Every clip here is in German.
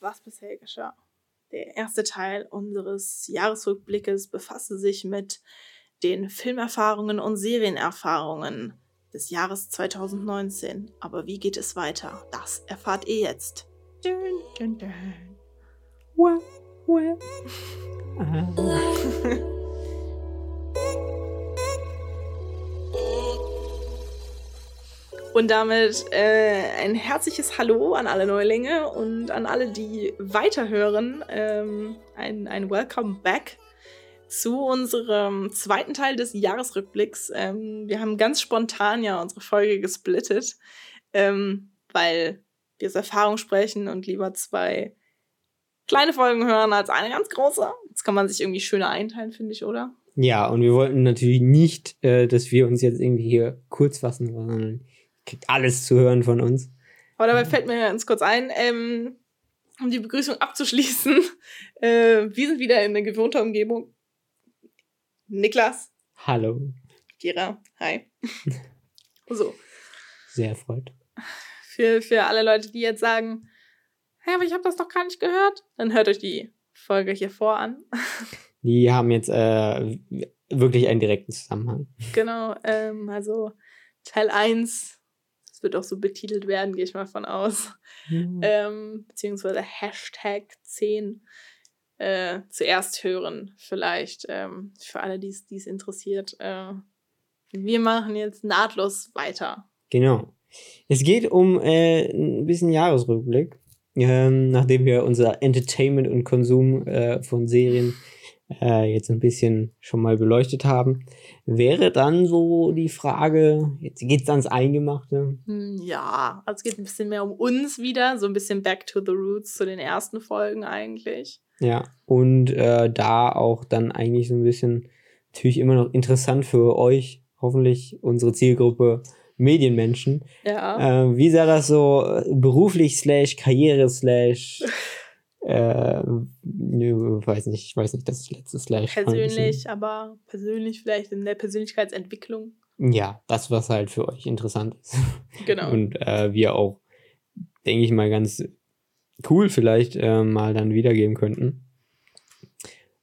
was bisher geschah. Der erste Teil unseres Jahresrückblickes befasste sich mit den Filmerfahrungen und Serienerfahrungen des Jahres 2019. Aber wie geht es weiter? Das erfahrt ihr jetzt. Dun, dun, dun. Wah, wah. Und damit äh, ein herzliches Hallo an alle Neulinge und an alle, die weiterhören. Ähm, ein, ein Welcome back zu unserem zweiten Teil des Jahresrückblicks. Ähm, wir haben ganz spontan ja unsere Folge gesplittet, ähm, weil wir aus Erfahrung sprechen und lieber zwei kleine Folgen hören als eine ganz große. Das kann man sich irgendwie schöner einteilen, finde ich, oder? Ja, und wir wollten natürlich nicht, äh, dass wir uns jetzt irgendwie hier kurz fassen, sondern kriegt alles zu hören von uns. Aber dabei fällt mir ganz kurz ein, ähm, um die Begrüßung abzuschließen, äh, wir sind wieder in einer gewohnter Umgebung. Niklas. Hallo. Kira. Hi. so. Sehr erfreut. Für, für alle Leute, die jetzt sagen, hä, aber ich habe das doch gar nicht gehört, dann hört euch die Folge hier vor an. Die haben jetzt äh, wirklich einen direkten Zusammenhang. Genau, ähm, also Teil 1, das wird auch so betitelt werden, gehe ich mal von aus. Mhm. Ähm, beziehungsweise Hashtag 10 äh, zuerst hören, vielleicht ähm, für alle, die es interessiert. Äh, wir machen jetzt nahtlos weiter. Genau. Es geht um äh, ein bisschen Jahresrückblick, ähm, nachdem wir unser Entertainment und Konsum äh, von Serien äh, jetzt ein bisschen schon mal beleuchtet haben, wäre dann so die Frage, jetzt geht es ans Eingemachte. Hm, ja, also es geht ein bisschen mehr um uns wieder, so ein bisschen back to the roots zu den ersten Folgen eigentlich. Ja, und äh, da auch dann eigentlich so ein bisschen natürlich immer noch interessant für euch, hoffentlich unsere Zielgruppe Medienmenschen. Ja. Äh, wie sah das so äh, beruflich slash Karriere slash äh, nö, weiß nicht, ich weiß nicht, das letzte Slash. Persönlich, aber persönlich vielleicht in der Persönlichkeitsentwicklung. Ja, das, was halt für euch interessant ist. Genau. Und äh, wir auch, denke ich mal, ganz cool vielleicht äh, mal dann wiedergeben könnten.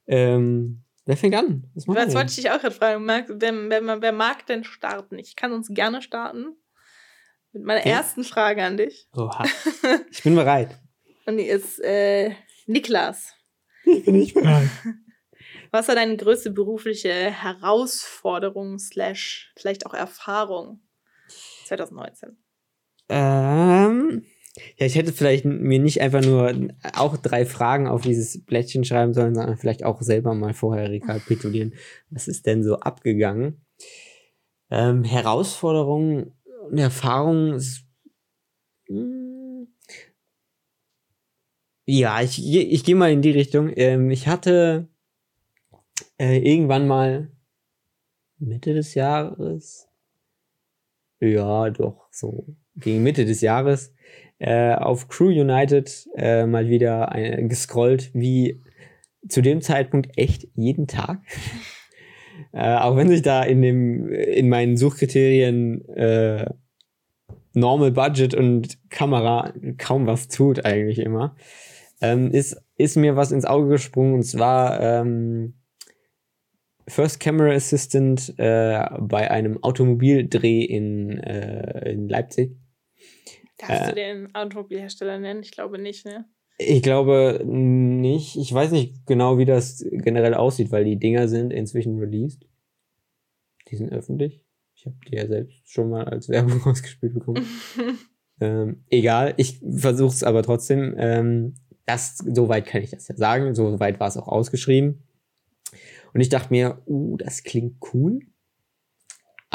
Ähm, wer fängt an? Was, was wollte ich dich auch gerade fragen. Wer, wer, wer, mag denn starten? Ich kann uns gerne starten. Mit meiner ja. ersten Frage an dich. Oha. Ich bin bereit. Und die ist äh, Niklas. Ich bin nicht bereit. Was war deine größte berufliche Herausforderung slash vielleicht auch Erfahrung 2019? Ähm, ja, ich hätte vielleicht mir nicht einfach nur auch drei Fragen auf dieses Blättchen schreiben sollen, sondern vielleicht auch selber mal vorher rekapitulieren. Was ist denn so abgegangen? Ähm, Herausforderungen und Erfahrungen. Hm, ja, ich, ich gehe mal in die Richtung. Ähm, ich hatte äh, irgendwann mal Mitte des Jahres, ja, doch, so gegen Mitte des Jahres, äh, auf Crew United äh, mal wieder ein, gescrollt, wie zu dem Zeitpunkt echt jeden Tag. äh, auch wenn sich da in dem in meinen Suchkriterien äh, Normal Budget und Kamera kaum was tut eigentlich immer, ähm, ist, ist mir was ins Auge gesprungen und zwar ähm, First Camera Assistant äh, bei einem Automobildreh in, äh, in Leipzig. Darfst äh, du den Automobilhersteller nennen? Ich glaube nicht, ne? Ich glaube nicht. Ich weiß nicht genau, wie das generell aussieht, weil die Dinger sind inzwischen released. Die sind öffentlich. Ich habe die ja selbst schon mal als Werbung rausgespielt bekommen. ähm, egal, ich versuche es aber trotzdem. Ähm, das, soweit kann ich das ja sagen. Soweit war es auch ausgeschrieben. Und ich dachte mir, uh, das klingt cool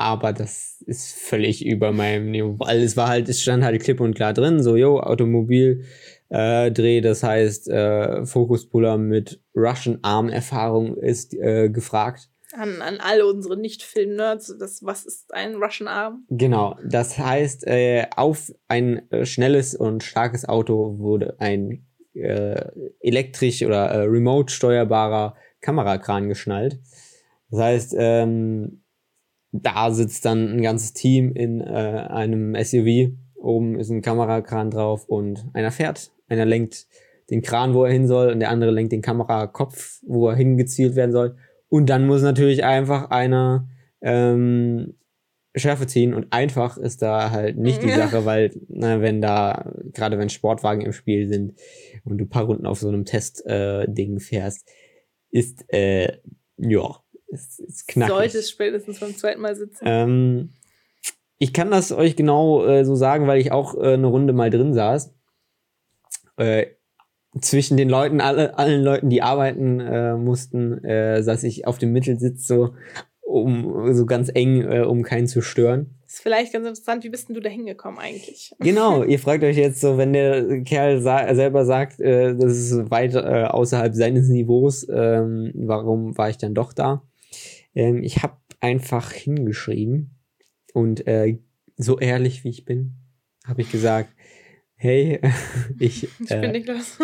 aber das ist völlig über meinem Niveau. Weil es war halt, es stand halt klipp und klar drin, so, yo, Automobil, äh, Dreh, das heißt, äh, Fokuspuller mit Russian Arm-Erfahrung ist äh, gefragt. An, an alle unsere Nicht-Film-Nerds, was ist ein Russian Arm? Genau, das heißt, äh, auf ein äh, schnelles und starkes Auto wurde ein äh, elektrisch oder äh, remote steuerbarer Kamerakran geschnallt. Das heißt, ähm, da sitzt dann ein ganzes Team in äh, einem SUV. Oben ist ein Kamerakran drauf und einer fährt, einer lenkt den Kran, wo er hin soll, und der andere lenkt den Kamerakopf, wo er hingezielt werden soll. Und dann muss natürlich einfach einer ähm, Schärfe ziehen und einfach ist da halt nicht die Sache, weil na, wenn da, gerade wenn Sportwagen im Spiel sind und du paar Runden auf so einem Test-Ding äh, fährst, ist, äh, ja, ist, ist knackig. Sollte spätestens beim zweiten Mal sitzen. Ähm, ich kann das euch genau äh, so sagen, weil ich auch äh, eine Runde mal drin saß. Äh, zwischen den Leuten, alle, allen Leuten, die arbeiten äh, mussten, äh, saß ich auf dem Mittelsitz so, um so ganz eng, äh, um keinen zu stören. ist vielleicht ganz interessant, wie bist denn du da hingekommen eigentlich? Genau, ihr fragt euch jetzt so, wenn der Kerl sa selber sagt, äh, das ist weit äh, außerhalb seines Niveaus, ähm, warum war ich dann doch da? Ähm, ich habe einfach hingeschrieben und äh, so ehrlich wie ich bin, habe ich gesagt, hey, ich, Ich bin äh, Niklas.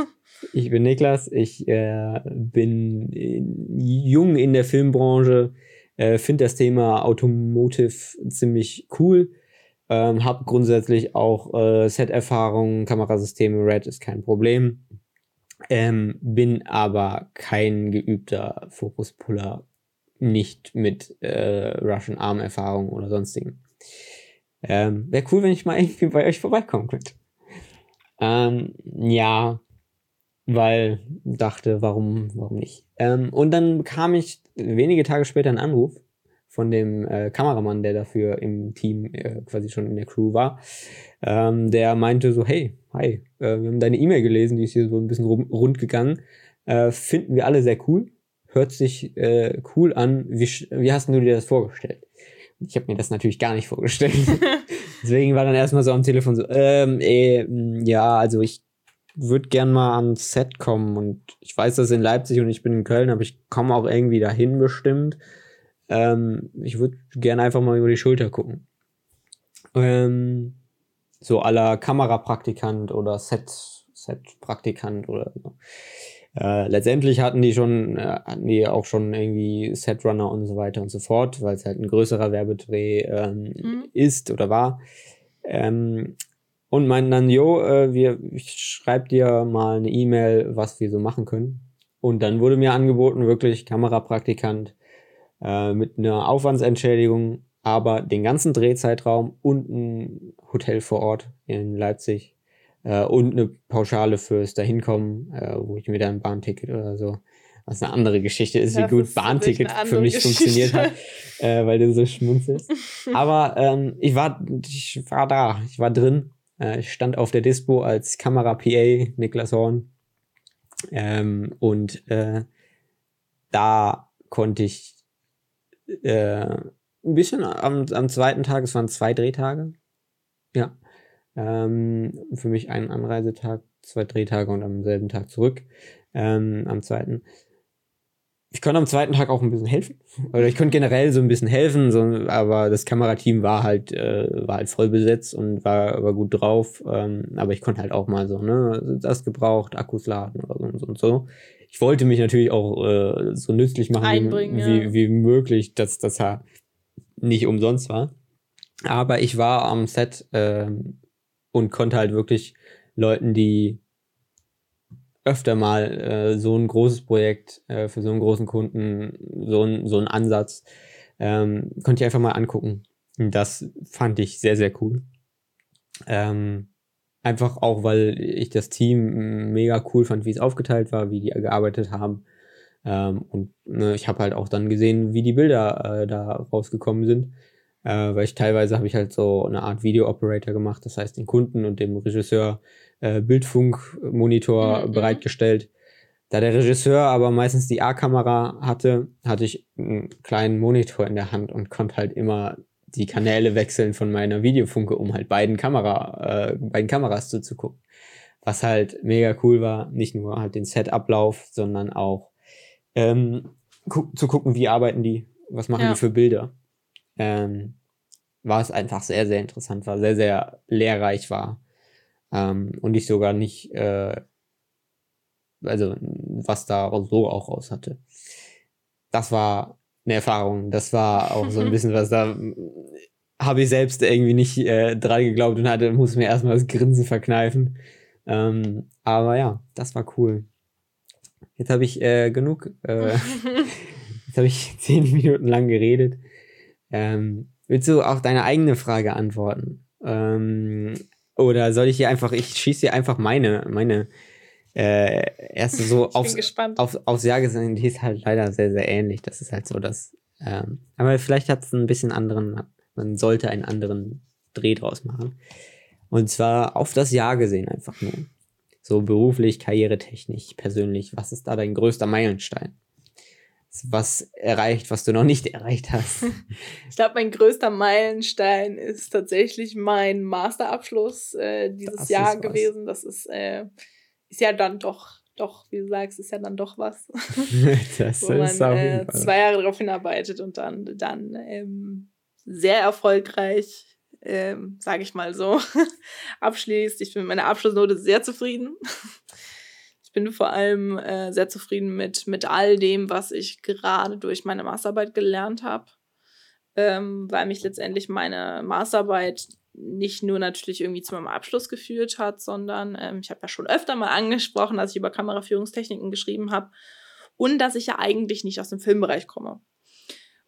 ich bin Niklas, ich äh, bin äh, jung in der Filmbranche, äh, finde das Thema Automotive ziemlich cool, ähm, habe grundsätzlich auch äh, Set-Erfahrung, Kamerasysteme, Red ist kein Problem, ähm, bin aber kein geübter Fokuspuller, nicht mit äh, Russian Arm-Erfahrung oder sonstigen. Ähm, Wäre cool, wenn ich mal irgendwie bei euch vorbeikommen könnte. Ähm, ja, weil dachte, warum, warum nicht? Ähm, und dann bekam ich wenige Tage später einen Anruf von dem äh, Kameramann, der dafür im Team äh, quasi schon in der Crew war. Ähm, der meinte so, hey, hi, äh, wir haben deine E-Mail gelesen, die ist hier so ein bisschen rund gegangen. Äh, finden wir alle sehr cool. Hört sich äh, cool an. Wie, wie hast du dir das vorgestellt? Ich habe mir das natürlich gar nicht vorgestellt. Deswegen war dann erstmal so am Telefon so, ähm, mh, ja, also ich würde gern mal ans Set kommen und ich weiß, das in Leipzig und ich bin in Köln, aber ich komme auch irgendwie dahin bestimmt. Ähm, ich würde gerne einfach mal über die Schulter gucken. Ähm, so aller Kamerapraktikant oder Set, Set-Praktikant oder so. Äh, letztendlich hatten die schon, äh, hatten die auch schon irgendwie Setrunner und so weiter und so fort, weil es halt ein größerer Werbedreh ähm, Mhm. ist oder war. Ähm, und meinten dann, jo, äh, wir, ich schreib dir mal eine E-Mail, was wir so machen können. Und dann wurde mir angeboten, wirklich Kamerapraktikant äh, mit einer Aufwandsentschädigung, aber den ganzen Drehzeitraum und ein Hotel vor Ort in Leipzig äh, und eine Pauschale fürs Dahinkommen, äh, wo ich mir dann ein Bahnticket oder so, was eine andere Geschichte ist, Das wie gut Bahnticket für mich Geschichte. funktioniert hat, äh, weil du so schmunzelst. Aber ähm, ich, war, ich war da, ich war drin. Äh, ich stand auf der Dispo als Kamera-PA, Niklas Horn. Ähm, und äh, da konnte ich äh, ein bisschen am, am zweiten Tag, es waren zwei Drehtage. Ja. Ähm, für mich ein Anreisetag, zwei Drehtage und am selben Tag zurück. Ähm, am zweiten. Ich konnte am zweiten Tag auch ein bisschen helfen. Oder ich konnte generell so ein bisschen helfen, so, aber das Kamerateam war halt, äh, war halt voll besetzt und war, war gut drauf. Ähm, aber ich konnte halt auch mal so, ne, das gebraucht, Akkus laden oder so und so und so. Ich wollte mich natürlich auch äh, so nützlich machen, wie, ja. wie, wie möglich, dass das ja nicht umsonst war. Aber ich war am Set ähm, und konnte halt wirklich Leuten, die öfter mal äh, so ein großes Projekt äh, für so einen großen Kunden, so ein, so ein Ansatz, ähm, konnte ich einfach mal angucken. Das fand ich sehr, sehr cool. Ähm, einfach auch, weil ich das Team mega cool fand, wie es aufgeteilt war, wie die gearbeitet haben. Ähm, und ne, ich habe halt auch dann gesehen, wie die Bilder äh, da rausgekommen sind. Äh, weil ich teilweise habe ich halt so eine Art Video-Operator gemacht, das heißt den Kunden und dem Regisseur äh, Bildfunkmonitor Mhm, mhm. bereitgestellt. Da der Regisseur aber meistens die A-Kamera hatte, hatte ich einen kleinen Monitor in der Hand und konnte halt immer die Kanäle wechseln von meiner Videofunke, um halt beiden Kamera, äh, beiden Kameras zuzugucken. Was halt mega cool war, nicht nur halt den Set-Ablauf, sondern auch ähm, gu zu gucken, wie arbeiten die, was machen Ja. die für Bilder. Ähm, war es einfach sehr, sehr interessant war, sehr, sehr lehrreich war. Ähm, und ich sogar nicht, äh, also was da so auch raus hatte. Das war eine Erfahrung. Das war auch so ein bisschen was da habe ich selbst irgendwie nicht äh, dran geglaubt und hatte, muss mir erstmal das Grinsen verkneifen, Ähm, aber ja, das war cool. Jetzt habe ich äh, genug, äh, jetzt habe ich zehn Minuten lang geredet. Ähm, willst du auf deine eigene Frage antworten? Ähm, oder soll ich hier einfach, ich schieße dir einfach meine, meine äh, erste so aufs, auf, aufs Jahr gesehen, die ist halt leider sehr, sehr ähnlich. Das ist halt so, dass, ähm, aber vielleicht hat es ein bisschen anderen, man sollte einen anderen Dreh draus machen. Und zwar auf das Jahr gesehen einfach nur. So beruflich, karrieretechnisch, persönlich. Was ist da dein größter Meilenstein? Was erreicht, was du noch nicht erreicht hast? ich glaube, mein größter Meilenstein ist tatsächlich mein Masterabschluss äh, dieses das Jahr gewesen. Das ist, äh, ist ja dann doch, doch, wie du sagst, ist ja dann doch was. das Wo man äh, zwei Jahre darauf hinarbeitet und dann, dann ähm, sehr erfolgreich ähm, sage ich mal so, abschließt. Ich bin mit meiner Abschlussnote sehr zufrieden. Bin vor allem äh, sehr zufrieden mit, mit all dem, was ich gerade durch meine Masterarbeit gelernt habe, ähm, weil mich letztendlich meine Masterarbeit nicht nur natürlich irgendwie zu meinem Abschluss geführt hat, sondern ähm, ich habe ja schon öfter mal angesprochen, dass ich über Kameraführungstechniken geschrieben habe und dass ich ja eigentlich nicht aus dem Filmbereich komme.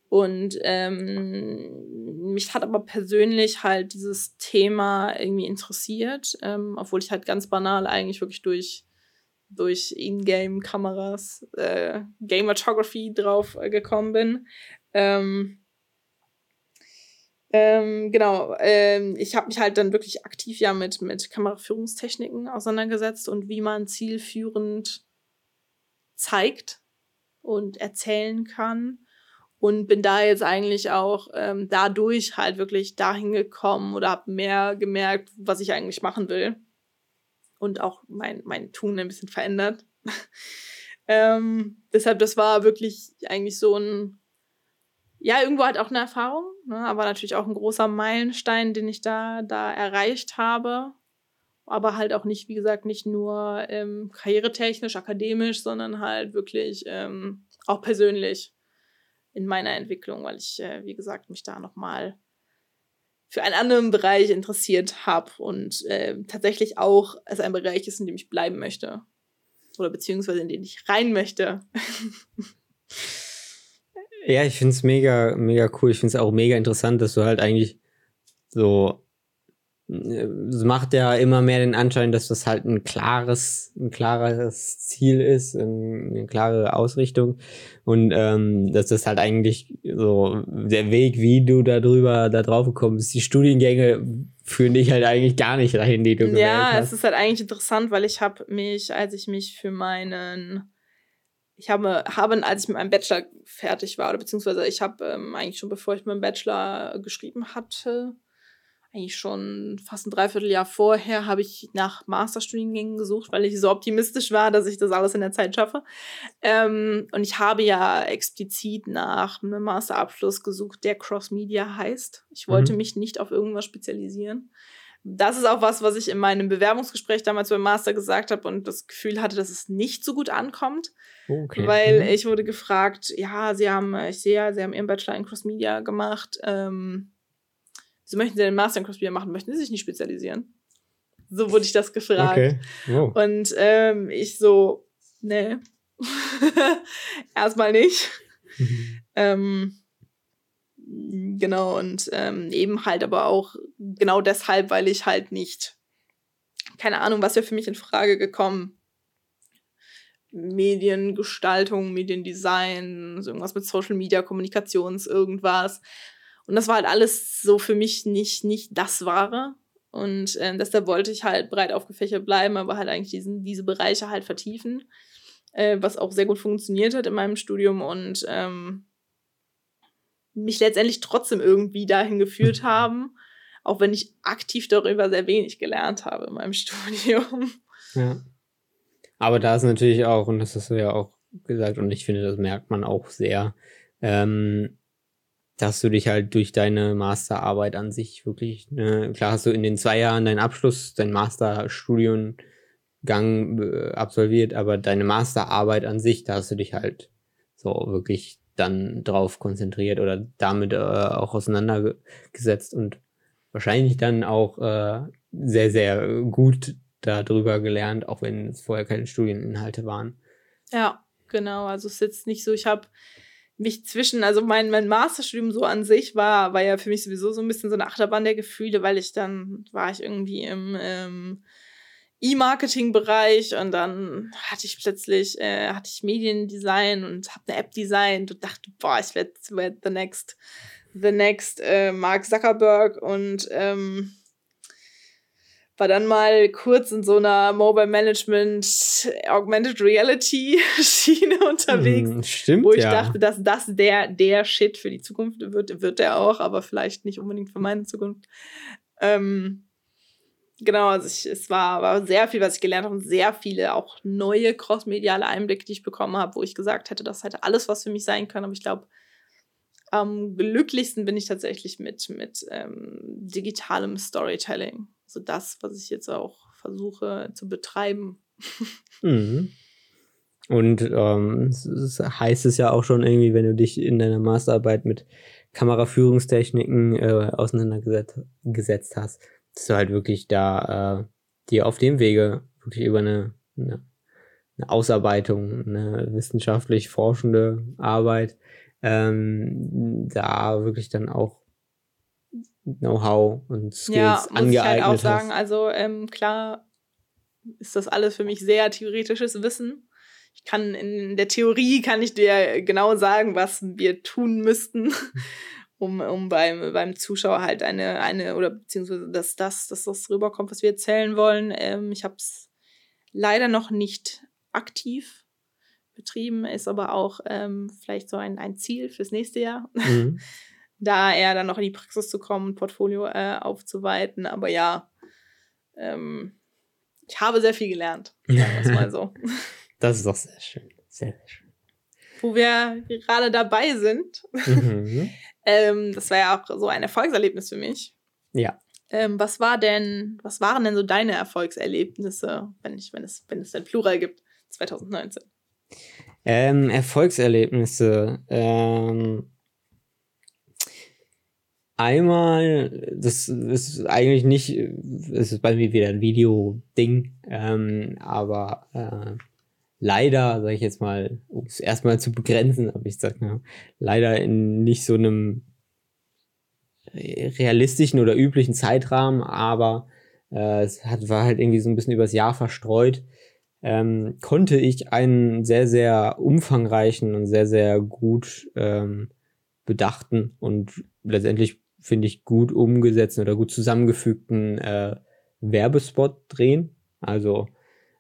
Und ähm, mich hat aber persönlich halt dieses Thema irgendwie interessiert, ähm, obwohl ich halt ganz banal eigentlich wirklich durch, durch Ingame-Kameras, äh, Gamatography drauf äh, gekommen bin. Ähm, ähm, genau, ähm, ich habe mich halt dann wirklich aktiv ja mit, mit Kameraführungstechniken auseinandergesetzt und wie man zielführend zeigt und erzählen kann und bin da jetzt eigentlich auch ähm, dadurch halt wirklich dahin gekommen oder habe mehr gemerkt, was ich eigentlich machen will und auch mein, mein Tun ein bisschen verändert. ähm, deshalb, das war wirklich eigentlich so ein, ja, irgendwo halt auch eine Erfahrung, ne, aber natürlich auch ein großer Meilenstein, den ich da, da erreicht habe. Aber halt auch nicht, wie gesagt, nicht nur ähm, karrieretechnisch, akademisch, sondern halt wirklich ähm, auch persönlich in meiner Entwicklung, weil ich, äh, wie gesagt, mich da nochmal für einen anderen Bereich interessiert habe und äh, tatsächlich auch als ein Bereich ist, in dem ich bleiben möchte. Oder beziehungsweise in den ich rein möchte. ja, ich finde es mega, mega cool. Ich finde es auch mega interessant, dass du halt eigentlich so es macht ja immer mehr den Anschein, dass das halt ein klares, ein klares Ziel ist, eine klare Ausrichtung und ähm, dass das halt eigentlich so der Weg, wie du da drüber da drauf gekommen bist, die Studiengänge führen dich halt eigentlich gar nicht dahin, die du gewählt ja, hast. Ja, es ist halt eigentlich interessant, weil ich habe mich, als ich mich für meinen ich habe, habe, als ich mit meinem Bachelor fertig war, oder beziehungsweise ich habe ähm, eigentlich schon bevor ich meinen Bachelor geschrieben hatte, eigentlich schon fast ein Dreivierteljahr vorher habe ich nach Masterstudiengängen gesucht, weil ich so optimistisch war, dass ich das alles in der Zeit schaffe. Ähm, und ich habe ja explizit nach einem Masterabschluss gesucht, der Cross-Media heißt. Ich wollte mhm. mich nicht auf irgendwas spezialisieren. Das ist auch was, was ich in meinem Bewerbungsgespräch damals beim Master gesagt habe und das Gefühl hatte, dass es nicht so gut ankommt. Okay. Weil mhm. ich wurde gefragt, ja, sie haben, ich sehe ja, sie haben ihren Bachelor in Cross-Media gemacht. Ähm, wieso möchten Sie den Master in Crossbeer machen? Möchten Sie sich nicht spezialisieren? So wurde ich das gefragt. Okay. Wow. Und ähm, ich so, nee. Erstmal nicht. Mhm. ähm, genau, und ähm, eben halt aber auch genau deshalb, weil ich halt nicht, keine Ahnung, was wäre für mich in Frage gekommen. Mediengestaltung, Mediendesign, irgendwas mit Social Media, Kommunikations, irgendwas. Und das war halt alles so für mich nicht, nicht das Wahre. Und äh, deshalb wollte ich halt breit aufgefächert bleiben, aber halt eigentlich diesen, diese Bereiche halt vertiefen, äh, was auch sehr gut funktioniert hat in meinem Studium und ähm, mich letztendlich trotzdem irgendwie dahin geführt haben, auch wenn ich aktiv darüber sehr wenig gelernt habe in meinem Studium. Ja. Aber da ist natürlich auch, und das hast du ja auch gesagt, und ich finde, das merkt man auch sehr, ähm, dass du dich halt durch deine Masterarbeit an sich wirklich, ne, klar hast du in den zwei Jahren deinen Abschluss, dein Masterstudiengang äh, absolviert, aber deine Masterarbeit an sich, da hast du dich halt so wirklich dann drauf konzentriert oder damit äh, auch auseinandergesetzt und wahrscheinlich dann auch äh, sehr, sehr gut darüber gelernt, auch wenn es vorher keine Studieninhalte waren. Ja, genau. Also es ist jetzt nicht so, ich habe mich zwischen, also mein, mein Masterstudium so an sich war, war ja für mich sowieso so ein bisschen so eine Achterbahn der Gefühle, weil ich dann war ich irgendwie im ähm, E-Marketing-Bereich und dann hatte ich plötzlich, äh, hatte ich Mediendesign und habe eine App designt und dachte, boah, ich werde werd the next, the next äh, Mark Zuckerberg und ähm, war dann mal kurz in so einer Mobile Management Augmented Reality Schiene unterwegs. Hm, stimmt. Wo ich ja. dachte, dass das der, der Shit für die Zukunft wird, wird der auch, aber vielleicht nicht unbedingt für meine Zukunft. Ähm, genau, also ich, es war, war sehr viel, was ich gelernt habe und sehr viele auch neue crossmediale Einblicke, die ich bekommen habe, wo ich gesagt hätte, das hätte alles was für mich sein können, aber ich glaube, am glücklichsten bin ich tatsächlich mit, mit ähm, digitalem Storytelling. Also das, was ich jetzt auch versuche zu betreiben. Mhm. Und ähm, das heißt es ja auch schon irgendwie, wenn du dich in deiner Masterarbeit mit Kameraführungstechniken äh, auseinandergesetzt hast, dass du halt wirklich da äh, dir auf dem Wege wirklich über eine, eine, eine Ausarbeitung, eine wissenschaftlich forschende Arbeit ähm, da wirklich dann auch Know-how und Skills ja, muss angeeignet ich halt auch hast. sagen, also ähm, klar ist das alles für mich sehr theoretisches Wissen. Ich kann in der Theorie kann ich dir genau sagen, was wir tun müssten, um, um beim, beim Zuschauer halt eine, eine, oder beziehungsweise dass das, dass das rüberkommt, was wir erzählen wollen. Ähm, ich habe es leider noch nicht aktiv betrieben, ist aber auch ähm, vielleicht so ein, ein Ziel fürs nächste Jahr. Mhm. da eher dann noch in die Praxis zu kommen, Portfolio äh, aufzuweiten. Aber ja, ähm, ich habe sehr viel gelernt, es mal so. Das ist doch sehr schön. Sehr, sehr schön. Wo wir gerade dabei sind, Mhm. ähm, das war ja auch so ein Erfolgserlebnis für mich. Ja. Ähm, was war denn, was waren denn so deine Erfolgserlebnisse, wenn ich, wenn es, wenn es denn Plural gibt, 2019? Ähm, Erfolgserlebnisse. Ähm, einmal, das ist eigentlich nicht, es ist bei mir wieder ein Video-Ding, ähm, aber äh, leider, sage ich jetzt mal, um es erstmal zu begrenzen, aber ich sag mal, leider in nicht so einem realistischen oder üblichen Zeitrahmen, aber äh, es hat, war halt irgendwie so ein bisschen übers Jahr verstreut. Ähm, konnte ich einen sehr, sehr umfangreichen und sehr, sehr gut ähm, bedachten und letztendlich finde ich gut umgesetzten oder gut zusammengefügten äh, Werbespot drehen. Also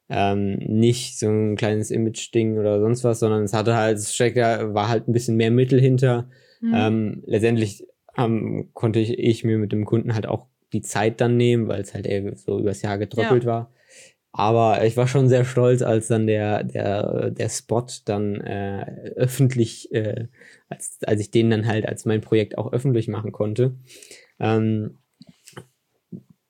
ähm, nicht so ein kleines Image-Ding oder sonst was, sondern es hatte halt, es steckte, war halt ein bisschen mehr Mittel hinter. Mhm. Ähm, letztendlich ähm, konnte ich, ich mir mit dem Kunden halt auch die Zeit dann nehmen, weil es halt eher so übers Jahr getröppelt Ja. war. Aber ich war schon sehr stolz, als dann der, der, der Spot dann äh, öffentlich, äh, als, als ich den dann halt als mein Projekt auch öffentlich machen konnte. Ähm,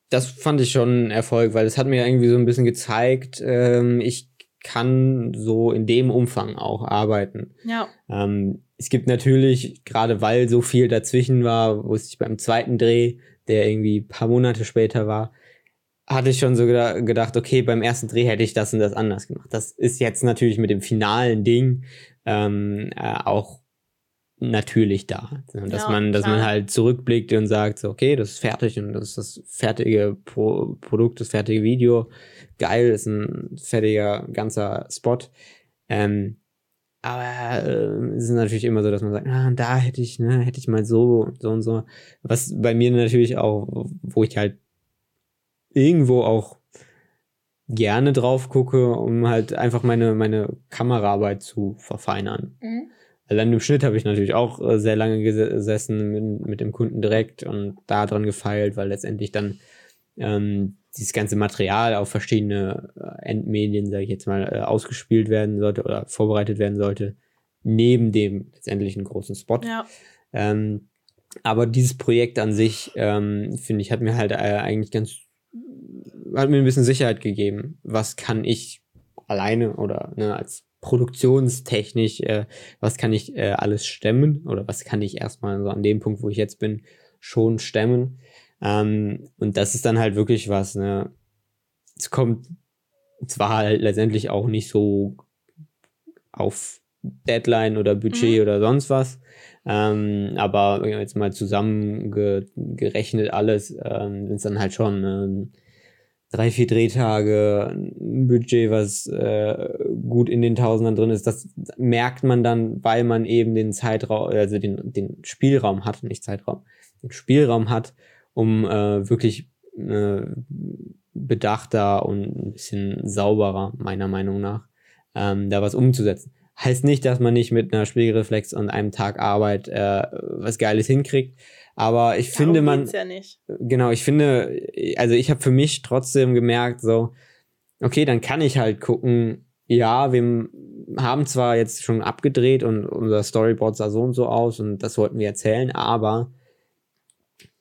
das fand ich schon ein Erfolg, weil es hat mir irgendwie so ein bisschen gezeigt, ähm, ich kann so in dem Umfang auch arbeiten. Ja, Ähm, es gibt natürlich, gerade weil so viel dazwischen war, wo ich beim zweiten Dreh, der irgendwie ein paar Monate später war, hatte ich schon so geda gedacht, okay, beim ersten Dreh hätte ich das und das anders gemacht. Das ist jetzt natürlich mit dem finalen Ding ähm, äh, auch natürlich da. Dass Ja, man, dass klar. man halt zurückblickt und sagt, so, okay, das ist fertig und das ist das fertige Pro Produkt, das fertige Video. Geil, ist ein fertiger ganzer Spot. Ähm, aber äh, es ist natürlich immer so, dass man sagt, ah, da hätte ich, ne, hätte ich mal so, so und so. Was bei mir natürlich auch, wo ich halt irgendwo auch gerne drauf gucke, um halt einfach meine, meine Kameraarbeit zu verfeinern. Allein im Schnitt habe ich natürlich auch äh, sehr lange gese- gesessen mit, mit dem Kunden direkt und da dran gefeilt, weil letztendlich dann ähm, dieses ganze Material auf verschiedene äh, Endmedien, sage ich jetzt mal, äh, ausgespielt werden sollte oder vorbereitet werden sollte, neben dem letztendlichen großen Spot. ja, Ähm, aber dieses Projekt an sich, ähm, finde ich, hat mir halt äh, eigentlich ganz, hat mir ein bisschen Sicherheit gegeben. Was kann ich alleine oder ne, als produktionstechnisch, äh, was kann ich äh, alles stemmen oder was kann ich erstmal so an dem Punkt, wo ich jetzt bin, schon stemmen. Ähm, und das ist dann halt wirklich was, ne? es kommt zwar halt letztendlich auch nicht so auf Deadline oder Budget Mhm. oder sonst was, ähm, aber jetzt mal zusammengerechnet alles, ähm, sind es dann halt schon ähm, drei, vier Drehtage, ein Budget, was äh, gut in den Tausendern drin ist. Das merkt man dann, weil man eben den Zeitraum, also den, den Spielraum hat, nicht Zeitraum, den Spielraum hat, um äh, wirklich äh, bedachter und ein bisschen sauberer, meiner Meinung nach, ähm, da was umzusetzen. Heißt nicht, dass man nicht mit einer Spielreflex und einem Tag Arbeit äh, was Geiles hinkriegt, aber ich finde, Darum man, geht's ja nicht. genau, ich finde, also ich habe für mich trotzdem gemerkt, so, okay, dann kann ich halt gucken, ja, wir haben zwar jetzt schon abgedreht und unser Storyboard sah so und so aus und das wollten wir erzählen, aber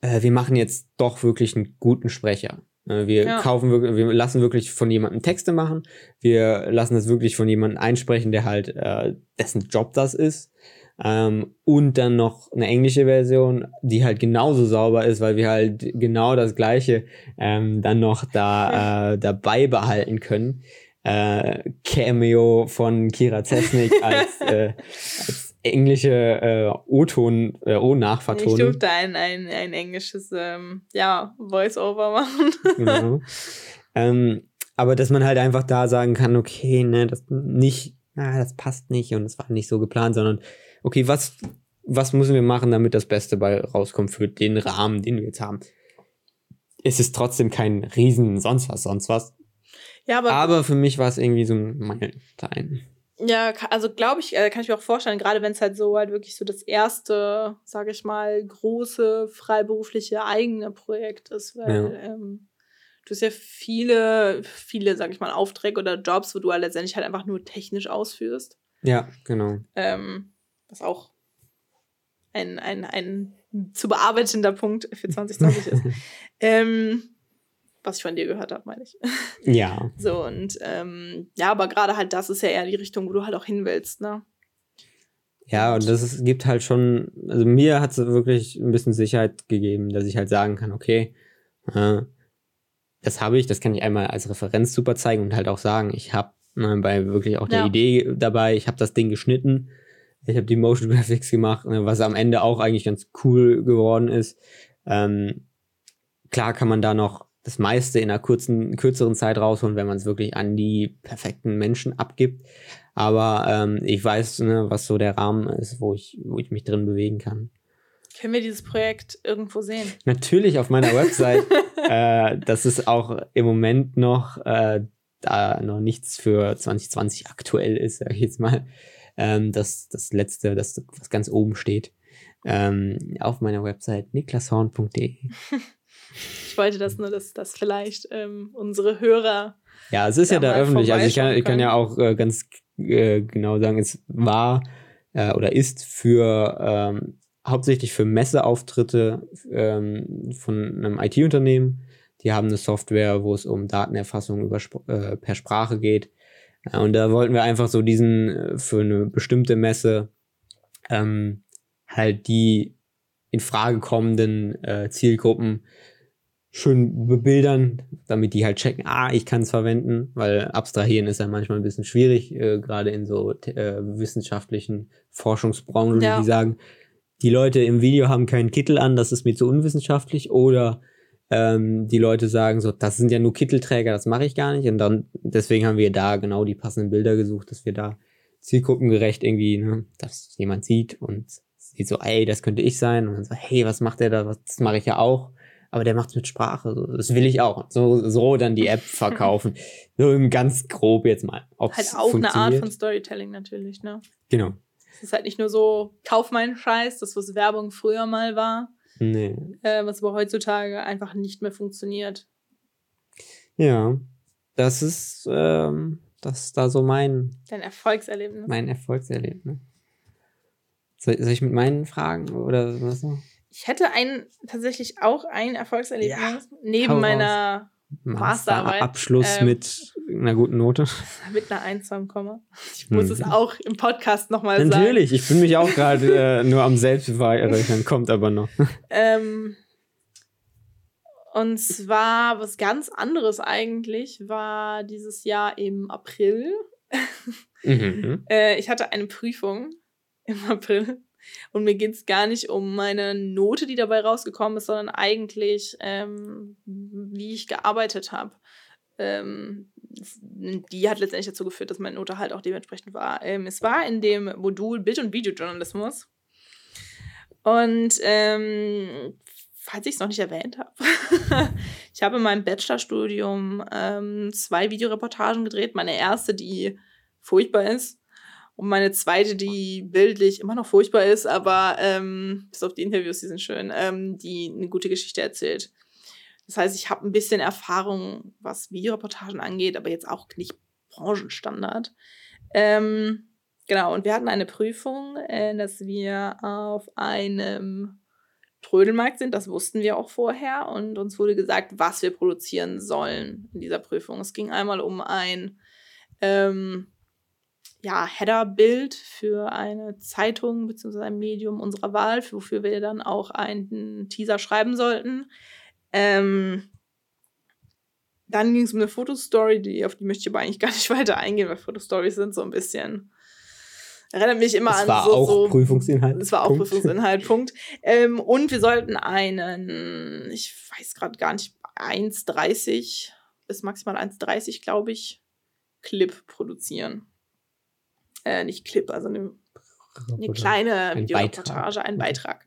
äh, wir machen jetzt doch wirklich einen guten Sprecher. Äh, wir Ja. kaufen wirklich, wir lassen wirklich von jemandem Texte machen, wir lassen das wirklich von jemandem einsprechen, der halt äh, dessen Job das ist. Ähm, und dann noch eine englische Version, die halt genauso sauber ist, weil wir halt genau das gleiche ähm, dann noch da äh, dabei behalten können. Äh, Cameo von Kira Zesnik als, äh, als englische äh, O-Ton, äh, Ich O-Nachvertonung. durfte ein, ein, ein englisches ähm, ja, Voice-Over machen. genau. ähm, aber dass man halt einfach da sagen kann, okay, ne, das nicht, ah, das passt nicht und es war nicht so geplant, sondern okay, was, was müssen wir machen, damit das Beste bei rauskommt für den Rahmen, den wir jetzt haben. Es ist trotzdem kein Riesen sonst was, sonst was. Ja, aber, Aber für mich war es irgendwie so ein Meilenstein. Ja, also glaube ich, äh, kann ich mir auch vorstellen, gerade wenn es halt so halt wirklich so das erste, sage ich mal, große freiberufliche eigene Projekt ist, weil ähm, du hast ja viele, viele, sag ich mal, Aufträge oder Jobs, wo du halt letztendlich halt einfach nur technisch ausführst. Ja, genau. Ähm, was auch ein, ein, ein zu bearbeitender Punkt für 2020 ist. Ähm, was ich von dir gehört habe, meine ich. Ja, So, und ähm, ja, aber gerade halt das ist ja eher die Richtung, wo du halt auch hin willst, ne? Ja, und das ist, gibt halt schon, also mir hat es wirklich ein bisschen Sicherheit gegeben, dass ich halt sagen kann, okay, äh, das habe ich, das kann ich einmal als Referenz super zeigen und halt auch sagen, ich habe äh, bei wirklich auch der Ja. Idee dabei, ich habe das Ding geschnitten, ich habe die Motion Graphics gemacht, ne, was am Ende auch eigentlich ganz cool geworden ist. Ähm, klar kann man da noch das meiste in einer kurzen, kürzeren Zeit rausholen, wenn man es wirklich an die perfekten Menschen abgibt. Aber ähm, ich weiß, ne, was so der Rahmen ist, wo ich, wo ich mich drin bewegen kann. Können wir dieses Projekt irgendwo sehen? Natürlich auf meiner Website. äh, das ist auch im Moment noch, äh, da noch nichts für 2020 aktuell ist, sag ich jetzt mal. Ähm, das, das letzte, das, was ganz oben steht. Ähm, auf meiner Website niklashorn.de. Ich wollte das nur, dass das vielleicht ähm, unsere Hörer. Ja, es ist ja, da da mal öffentlich. Also ich kann, ich kann ja auch äh, ganz äh, genau sagen, es war äh, oder ist für ähm, hauptsächlich für Messeauftritte ähm, von einem IT-Unternehmen. Die haben eine Software, wo es um Datenerfassung über, äh, per Sprache geht. Äh, und da wollten wir einfach so diesen äh, für eine bestimmte Messe ähm, halt die in Frage kommenden äh, Zielgruppen schön bebildern, damit die halt checken, ah, ich kann es verwenden, weil abstrahieren ist ja manchmal ein bisschen schwierig, äh, gerade in so äh, wissenschaftlichen Forschungsbranchen, Ja. die sagen, die Leute im Video haben keinen Kittel an, das ist mir zu unwissenschaftlich, oder ähm, die Leute sagen so, das sind ja nur Kittelträger, das mache ich gar nicht. Und dann, deswegen haben wir da genau die passenden Bilder gesucht, dass wir da zielgruppengerecht irgendwie, ne, dass jemand sieht und sieht so, ey, das könnte ich sein. Und dann so, hey, was macht der da? Was, das mache ich ja auch. Aber der macht's mit Sprache. Das will ich auch. So, so dann die App verkaufen. so im ganz grob jetzt mal. Ob's Halt auch eine Art von Storytelling natürlich, ne? Genau. Es ist halt nicht nur so, kauf meinen Scheiß, das, was Werbung früher mal war, Nee. äh, was aber heutzutage einfach nicht mehr funktioniert. Ja. Das ist, ähm, das ist da so mein, Dein Erfolgserlebnis. mein Erfolgserlebnis. Soll, soll ich mit meinen Fragen oder was noch? Ich hätte ein, tatsächlich auch ein Erfolgserlebnis hau neben meiner Masterarbeit, Abschluss ähm, mit einer guten Note. mit einer 1 am Komma. Ich muss Mhm. es auch im Podcast nochmal sagen. Natürlich, ich bin mich auch gerade äh, nur am Selbstbeweihräuchern, kommt aber noch. Ähm, Und zwar was ganz anderes eigentlich war dieses Jahr im April. Mhm. äh, ich hatte eine Prüfung im April und mir geht es gar nicht um meine Note, die dabei rausgekommen ist, sondern eigentlich, ähm, wie ich gearbeitet habe. Ähm, die hat letztendlich dazu geführt, dass meine Note halt auch dementsprechend war. Ähm, es war in dem Modul Bild- und Videojournalismus. Und ähm, falls ich es noch nicht erwähnt habe, ich habe in meinem Bachelorstudium ähm, zwei Videoreportagen gedreht. Meine erste, die furchtbar ist. Und meine zweite, die bildlich immer noch furchtbar ist, aber ähm, bis auf die Interviews, die sind schön, ähm, die eine gute Geschichte erzählt. Das heißt, ich habe ein bisschen Erfahrung, was Videoreportagen angeht, aber jetzt auch nicht Branchenstandard. Ähm, genau, und wir hatten eine Prüfung, äh, dass wir auf einem Trödelmarkt sind. Das wussten wir auch vorher. Und uns wurde gesagt, was wir produzieren sollen in dieser Prüfung. Es ging einmal um ein ähm, ja, Header-Bild für eine Zeitung bzw. ein Medium unserer Wahl, wofür wir dann auch einen Teaser schreiben sollten. Ähm, dann ging es um eine Fotostory, die, auf die möchte ich aber eigentlich gar nicht weiter eingehen, weil Fotostories sind so ein bisschen. Erinnert mich immer Es an war so. auch so Prüfungsinhalt. es war auch Punkt. Prüfungsinhalt, Punkt. Ähm, und wir sollten einen, ich weiß gerade gar nicht, 1,30 bis maximal 1,30, glaube ich, Clip produzieren. Äh, nicht Clip, also eine, eine kleine ein Videoreportage, ein. Beitrag.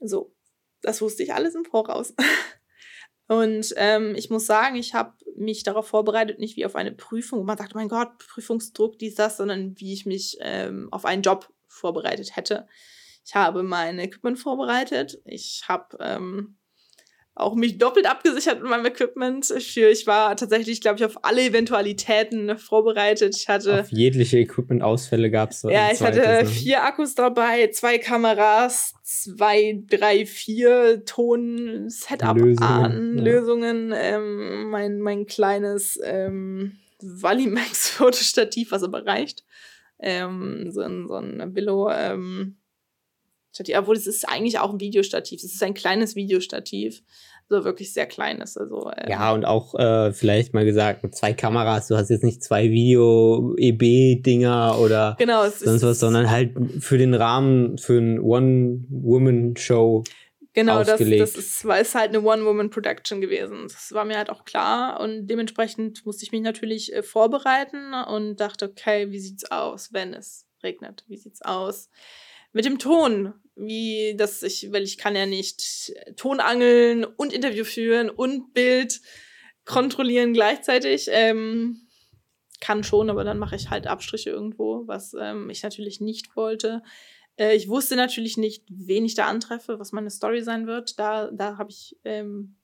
So, das wusste ich alles im Voraus. Und ähm, ich muss sagen, ich habe mich darauf vorbereitet, nicht wie auf eine Prüfung, wo man sagt, oh mein Gott, Prüfungsdruck, dies, das, sondern wie ich mich ähm, auf einen Job vorbereitet hätte. Ich habe mein Equipment vorbereitet. Ich habe ähm, auch mich doppelt abgesichert mit meinem Equipment. Für, ich war tatsächlich, glaube ich, auf alle Eventualitäten vorbereitet. Ich hatte Auf jegliche Equipment-Ausfälle gab es so. ja, ich hatte ne? vier Akkus dabei, zwei Kameras, zwei, drei, vier Ton-Setup-Arten, Lösungen, ja. Lösungen, ähm, mein, mein kleines ähm, Valimax-Fotostativ, was aber reicht. Ähm, so ein, so ein Willow, ähm, Stativ, obwohl es ist eigentlich auch ein Videostativ. Es ist ein kleines Videostativ. Also wirklich sehr kleines. Also, ähm, Ja, und auch äh, vielleicht mal gesagt, mit zwei Kameras, du hast jetzt nicht zwei Video-EB-Dinger oder genau, sonst was, sondern halt für den Rahmen, für ein One-Woman-Show. Genau, das, ausgelegt. das ist, war, ist halt eine One-Woman-Production gewesen. Das war mir halt auch klar. Und dementsprechend musste ich mich natürlich äh, vorbereiten und dachte, okay, wie sieht's aus, wenn es regnet? Wie sieht's aus mit dem Ton? Wie das ich, weil ich kann ja nicht Ton angeln und Interview führen und Bild kontrollieren gleichzeitig. Ähm, kann schon, aber dann mache ich halt Abstriche irgendwo, was ähm, ich natürlich nicht wollte. Äh, ich wusste natürlich nicht, wen ich da antreffe, was meine Story sein wird. Da, da habe ich ähm,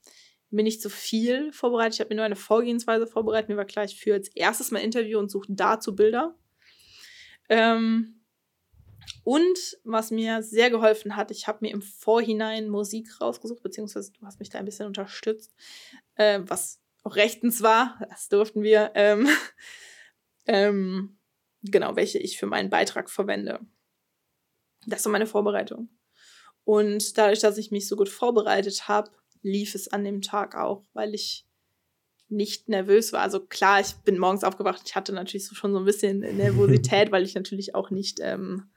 mir nicht so viel vorbereitet. Ich habe mir nur eine Vorgehensweise vorbereitet. Mir war klar, ich führe als erstes mal Interview und suche dazu Bilder. Ähm, und was mir sehr geholfen hat, ich habe mir im Vorhinein Musik rausgesucht, beziehungsweise du hast mich da ein bisschen unterstützt, äh, was auch rechtens war, das durften wir. Ähm, ähm, genau, welche ich für meinen Beitrag verwende. Das war meine Vorbereitung. Und dadurch, dass ich mich so gut vorbereitet habe, lief es an dem Tag auch, weil ich nicht nervös war. Also klar, ich bin morgens aufgewacht, ich hatte natürlich so schon so ein bisschen Nervosität, weil ich natürlich auch nicht ähm,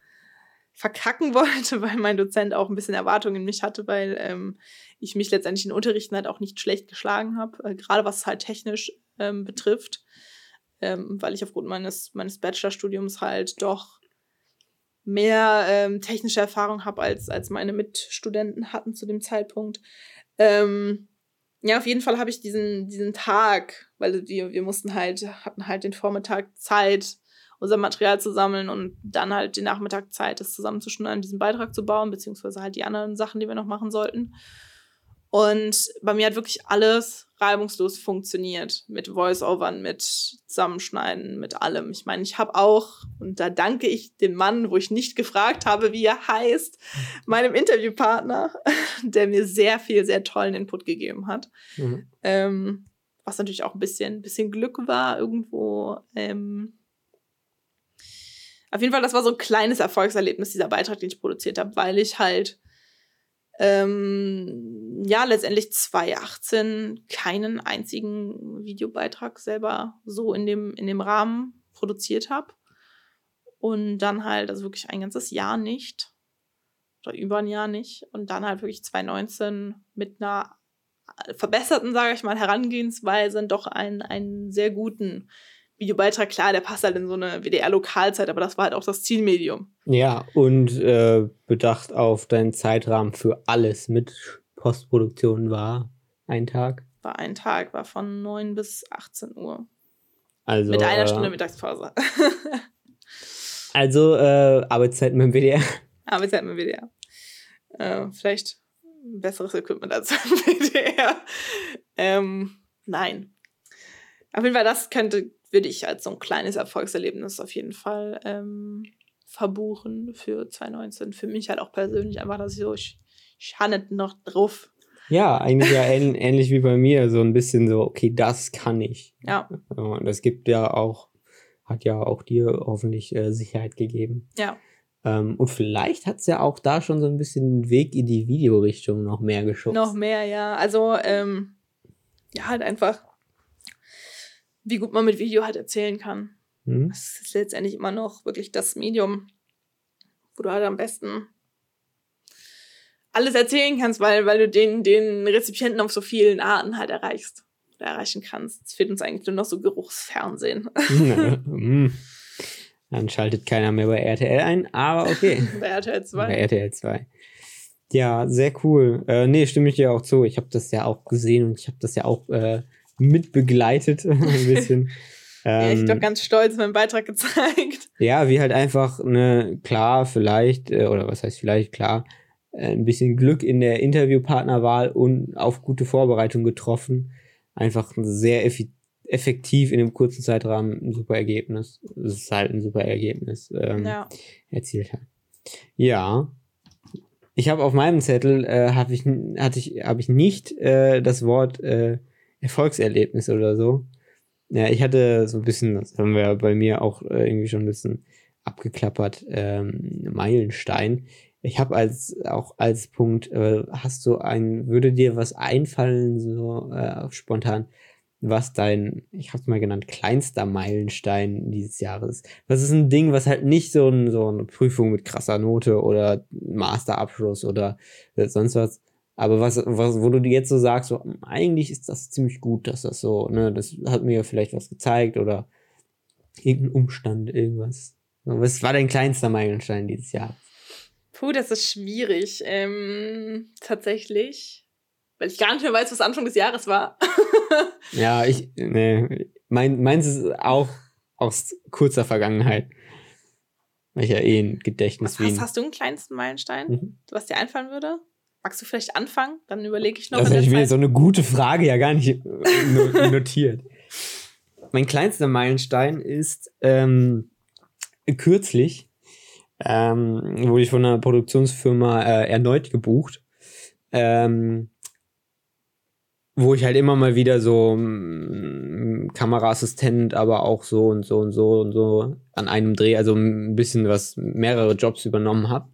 verkacken wollte, weil mein Dozent auch ein bisschen Erwartungen in mich hatte, weil ähm, ich mich letztendlich in Unterrichten halt auch nicht schlecht geschlagen habe, äh, gerade was halt technisch ähm, betrifft, ähm, weil ich aufgrund meines, meines Bachelorstudiums halt doch mehr ähm, technische Erfahrung habe, als, als meine Mitstudenten hatten zu dem Zeitpunkt. Ähm, ja, auf jeden Fall habe ich diesen, diesen Tag, weil wir, wir mussten halt, hatten halt den Vormittag Zeit, unser Material zu sammeln und dann halt den Nachmittag Zeit, das zusammenzuschneiden, diesen Beitrag zu bauen, beziehungsweise halt die anderen Sachen, die wir noch machen sollten. Und bei mir hat wirklich alles reibungslos funktioniert. Mit Voice-Overn, mit Zusammenschneiden, mit allem. Ich meine, ich habe auch, und da danke ich dem Mann, wo ich nicht gefragt habe, wie er heißt, meinem Interviewpartner, der mir sehr viel, sehr tollen Input gegeben hat. Mhm. Ähm, was natürlich auch ein bisschen, bisschen Glück war irgendwo. Ähm, auf jeden Fall, das war so ein kleines Erfolgserlebnis, dieser Beitrag, den ich produziert habe, weil ich halt ähm, ja, letztendlich 2018 keinen einzigen Videobeitrag selber so in dem, in dem Rahmen produziert habe. Und dann halt, also wirklich ein ganzes Jahr nicht. Oder über ein Jahr nicht. Und dann halt wirklich 2019 mit einer verbesserten, sage ich mal, Herangehensweise doch einen, einen sehr guten Videobeitrag. Klar, der passt halt in so eine WDR-Lokalzeit, aber das war halt auch das Zielmedium. Ja, und äh, bedacht auf deinen Zeitrahmen für alles mit Postproduktion war ein Tag. War ein Tag, war von 9 bis 18 Uhr. Also, Mit einer äh, Stunde Mittagspause. Also äh, Arbeitszeiten beim WDR. Arbeitszeit mit WDR. Äh, vielleicht besseres Equipment als im WDR. Ähm, nein. Auf jeden Fall, das könnte, würde ich als so ein kleines Erfolgserlebnis auf jeden Fall ähm, verbuchen für 2019. Für mich halt auch persönlich einfach, dass ich so, ich, ich noch drauf. Ja, eigentlich ja ähn ähnlich wie bei mir, so ein bisschen so, okay, das kann ich. Ja, Und das gibt ja auch, hat ja auch dir hoffentlich äh, Sicherheit gegeben. ja. Ähm, und vielleicht hat es ja auch da schon so ein bisschen den Weg in die Videorichtung noch mehr geschubst. Noch mehr, ja. Also, ähm, ja, halt einfach, wie gut man mit Video halt erzählen kann. Hm? Das ist letztendlich immer noch wirklich das Medium, wo du halt am besten alles erzählen kannst, weil, weil du den, den Rezipienten auf so vielen Arten halt erreichst oder erreichen kannst. Es fehlt uns eigentlich nur noch so Geruchsfernsehen. Hm. Dann schaltet keiner mehr bei RTL ein, aber okay. Bei RTL 2. Bei RTL 2. Ja, sehr cool. Äh, nee, stimme ich dir auch zu. Ich habe das ja auch gesehen und ich habe das ja auch äh, mitbegleitet ein bisschen. ja, ich Ähm, doch ganz stolz meinen Beitrag gezeigt. ja, wie halt einfach eine, klar, vielleicht, äh, oder was heißt vielleicht, klar, äh, ein bisschen Glück in der Interviewpartnerwahl und auf gute Vorbereitung getroffen. Einfach ein sehr effektiv in einem kurzen Zeitrahmen ein super Ergebnis. Es ist halt ein super Ergebnis ähm, Ja. erzielt hat. Ja. Ich habe auf meinem Zettel äh, habe ich hatte ich habe ich nicht äh, das Wort äh, Erfolgserlebnis oder so. Ja, ich hatte so ein bisschen, das haben wir bei mir auch äh, irgendwie schon ein bisschen abgeklappert, ähm, Meilenstein. Ich habe als auch als Punkt, äh, hast du ein, würde dir was einfallen, so äh, spontan, was dein, ich habe es mal genannt, kleinster Meilenstein dieses Jahres? Was ist ein Ding, was halt nicht so, ein, so eine Prüfung mit krasser Note oder Masterabschluss oder sonst was, aber was, was, wo du dir jetzt so sagst, so, hm, eigentlich ist das ziemlich gut, dass das so, ne, das hat mir vielleicht was gezeigt oder irgendein Umstand, irgendwas. Was war dein kleinster Meilenstein dieses Jahr? Puh, das ist schwierig. Ähm, tatsächlich. Weil ich gar nicht mehr weiß, was Anfang des Jahres war. Ja, ich, ne, mein, meins ist auch aus kurzer Vergangenheit. Weil ich ja eh ein Gedächtnis Was wie hast, hast du einen kleinsten Meilenstein, Mhm. was dir einfallen würde? Magst du vielleicht anfangen? Dann überlege ich noch. Das in habe der ich mir Zeit. so eine gute Frage ja gar nicht äh, no- notiert. Mein kleinster Meilenstein ist ähm, kürzlich ähm, wurde ich von einer Produktionsfirma äh, erneut gebucht, ähm, wo ich halt immer mal wieder so mm, Kameraassistent, aber auch so und so und so und so an einem Dreh, also ein bisschen was, mehrere Jobs übernommen habe.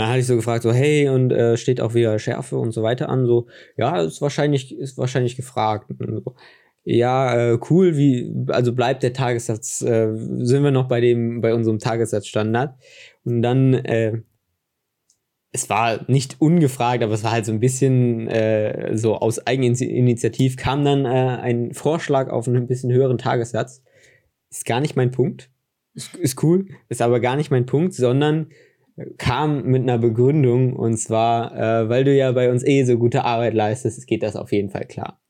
Da hatte ich so gefragt, so, hey, und äh, steht auch wieder Schärfe und so weiter an, so, ja, ist wahrscheinlich, ist wahrscheinlich gefragt. So, ja, äh, cool, wie, also bleibt der Tagessatz, äh, sind wir noch bei dem, bei unserem Tagessatzstandard. Und dann, äh, es war nicht ungefragt, aber es war halt so ein bisschen äh, so aus Eigeninitiativ kam dann äh, ein Vorschlag auf einen bisschen höheren Tagessatz. Ist gar nicht mein Punkt. Ist, ist cool, ist aber gar nicht mein Punkt, sondern kam mit einer Begründung und zwar, äh, weil du ja bei uns eh so gute Arbeit leistest, geht das auf jeden Fall klar.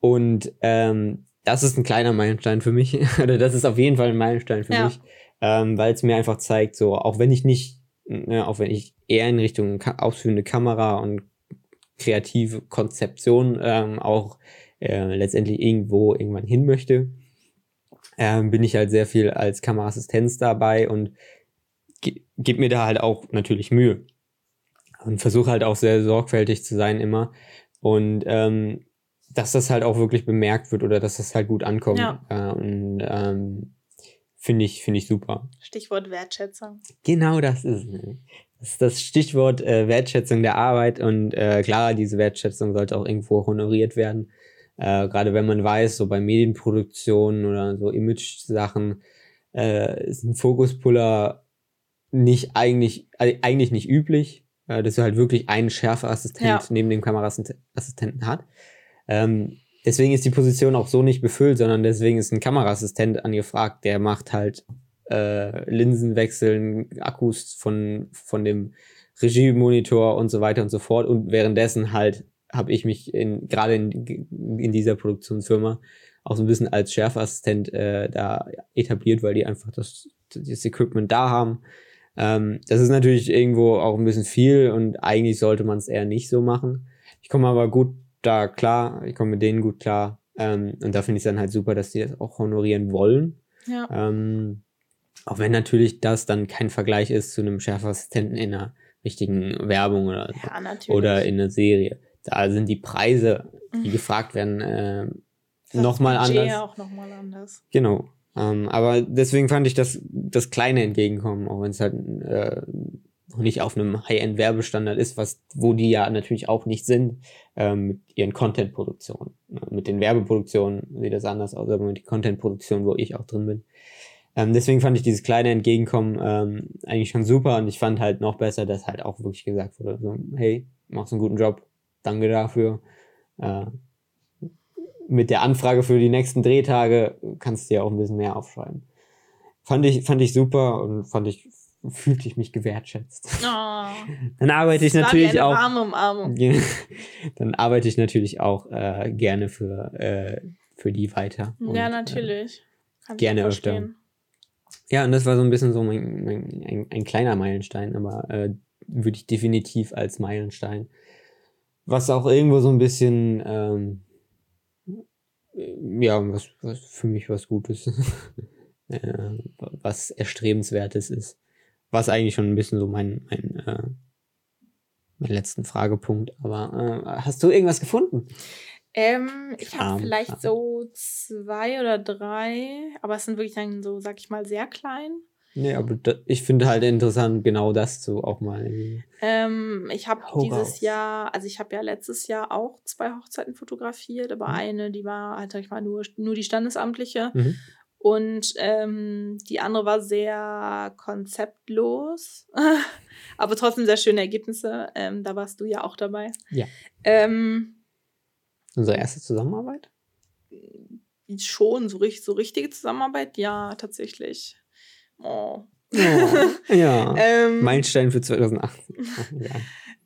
Und ähm, das ist ein kleiner Meilenstein für mich, oder das ist auf jeden Fall ein Meilenstein für Ja. mich, ähm, weil es mir einfach zeigt, so, auch wenn ich nicht, ne, auch wenn ich eher in Richtung ka ausführende Kamera und kreative Konzeption ähm, auch äh, letztendlich irgendwo irgendwann hin möchte, ähm, bin ich halt sehr viel als Kameraassistenz dabei und gebe mir da halt auch natürlich Mühe und versuche halt auch sehr sorgfältig zu sein immer und ähm, dass das halt auch wirklich bemerkt wird oder dass das halt gut ankommt Ja. äh, und ähm, finde ich finde ich super Stichwort Wertschätzung. genau das ist es. Das ist das Stichwort äh, Wertschätzung der Arbeit und äh, klar, diese Wertschätzung sollte auch irgendwo honoriert werden. Äh, Gerade wenn man weiß, so bei Medienproduktionen oder so Image-Sachen äh, ist ein Fokuspuller nicht eigentlich, äh, eigentlich nicht üblich, äh, dass du halt wirklich einen Schärfeassistent ja. neben dem Kameraassistenten hat. Ähm, deswegen ist die Position auch so nicht befüllt, sondern deswegen ist ein Kameraassistent angefragt, der macht halt äh, Linsen wechseln, Akkus von, von dem Regiemonitor und so weiter und so fort. Und währenddessen halt habe ich mich in, gerade in, in dieser Produktionsfirma auch so ein bisschen als Schärfassistent äh, da etabliert, weil die einfach das, das Equipment da haben. Ähm, das ist natürlich irgendwo auch ein bisschen viel und eigentlich sollte man es eher nicht so machen. Ich komme aber gut da klar, ich komme mit denen gut klar. Ähm, und da finde ich es dann halt super, dass die das auch honorieren wollen. Ja. Ähm, auch wenn natürlich das dann kein Vergleich ist zu einem Schärfassistenten in einer richtigen Werbung oder, ja, oder in einer Serie. Da sind die Preise, die mhm. gefragt werden, äh, nochmal anders. Ja, auch nochmal anders. Genau. Ähm, aber deswegen fand ich das, das kleine Entgegenkommen, auch wenn es halt äh, noch nicht auf einem High-End-Werbestandard ist, was, wo die ja natürlich auch nicht sind, ähm, mit ihren Content-Produktionen. Mit den Werbeproduktionen sieht das anders aus, aber mit den Content-Produktionen, wo ich auch drin bin. Ähm, deswegen fand ich dieses kleine Entgegenkommen ähm, eigentlich schon super und ich fand halt noch besser, dass halt auch wirklich gesagt wurde, so, hey, machst einen guten Job, danke dafür. Äh, mit der Anfrage für die nächsten Drehtage kannst du ja auch ein bisschen mehr aufschreiben. Fand ich, fand ich super und fand ich, fühlte ich mich gewertschätzt. Oh, dann arbeite ich natürlich auch. Warme Umarmung. dann arbeite ich natürlich auch äh, gerne für, äh, für die weiter. Und, ja, natürlich. Kann gerne öfter. Ja, und das war so ein bisschen so mein, mein, ein, ein kleiner Meilenstein, aber äh, würde ich definitiv als Meilenstein. Was auch irgendwo so ein bisschen, ähm, ja, was, was für mich was Gutes, äh, was Erstrebenswertes ist. Was eigentlich schon ein bisschen so mein, mein, äh, mein letzten Fragepunkt. Aber äh, hast du irgendwas gefunden? Ähm, ich habe vielleicht so zwei oder drei, aber es sind wirklich dann so, sag ich mal, sehr klein. Nee, aber da, ich finde halt interessant, genau das so auch mal. Ähm, ich habe dieses. Jahr, also ich habe ja letztes Jahr auch zwei Hochzeiten fotografiert, aber mhm. eine, die war halt, sag ich mal, nur, nur die standesamtliche. Mhm. Und ähm, die andere war sehr konzeptlos, aber trotzdem sehr schöne Ergebnisse. Ähm, da warst du ja auch dabei. Ja. Ähm, Unsere erste Zusammenarbeit? Schon, so, so richtige Zusammenarbeit, ja, tatsächlich. Oh. oh ja. ähm, Meilenstein für 2018. ja.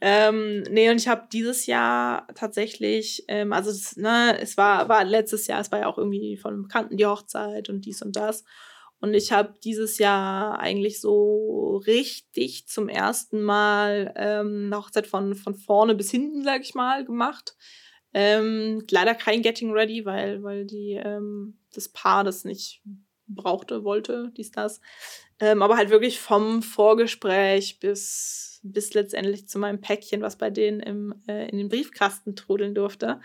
Ähm, nee, und ich habe dieses Jahr tatsächlich, ähm, also es, ne, es war, war letztes Jahr, es war ja auch irgendwie von einem Bekannten die Hochzeit und dies und das. Und ich habe dieses Jahr eigentlich so richtig zum ersten Mal ähm, eine Hochzeit von, von vorne bis hinten, sag ich mal, gemacht. Ähm, leider kein Getting Ready, weil, weil die, ähm, das Paar das nicht brauchte, wollte, dies, das. Ähm, aber halt wirklich vom Vorgespräch bis, bis letztendlich zu meinem Päckchen, was bei denen im, äh, in den Briefkasten trudeln durfte.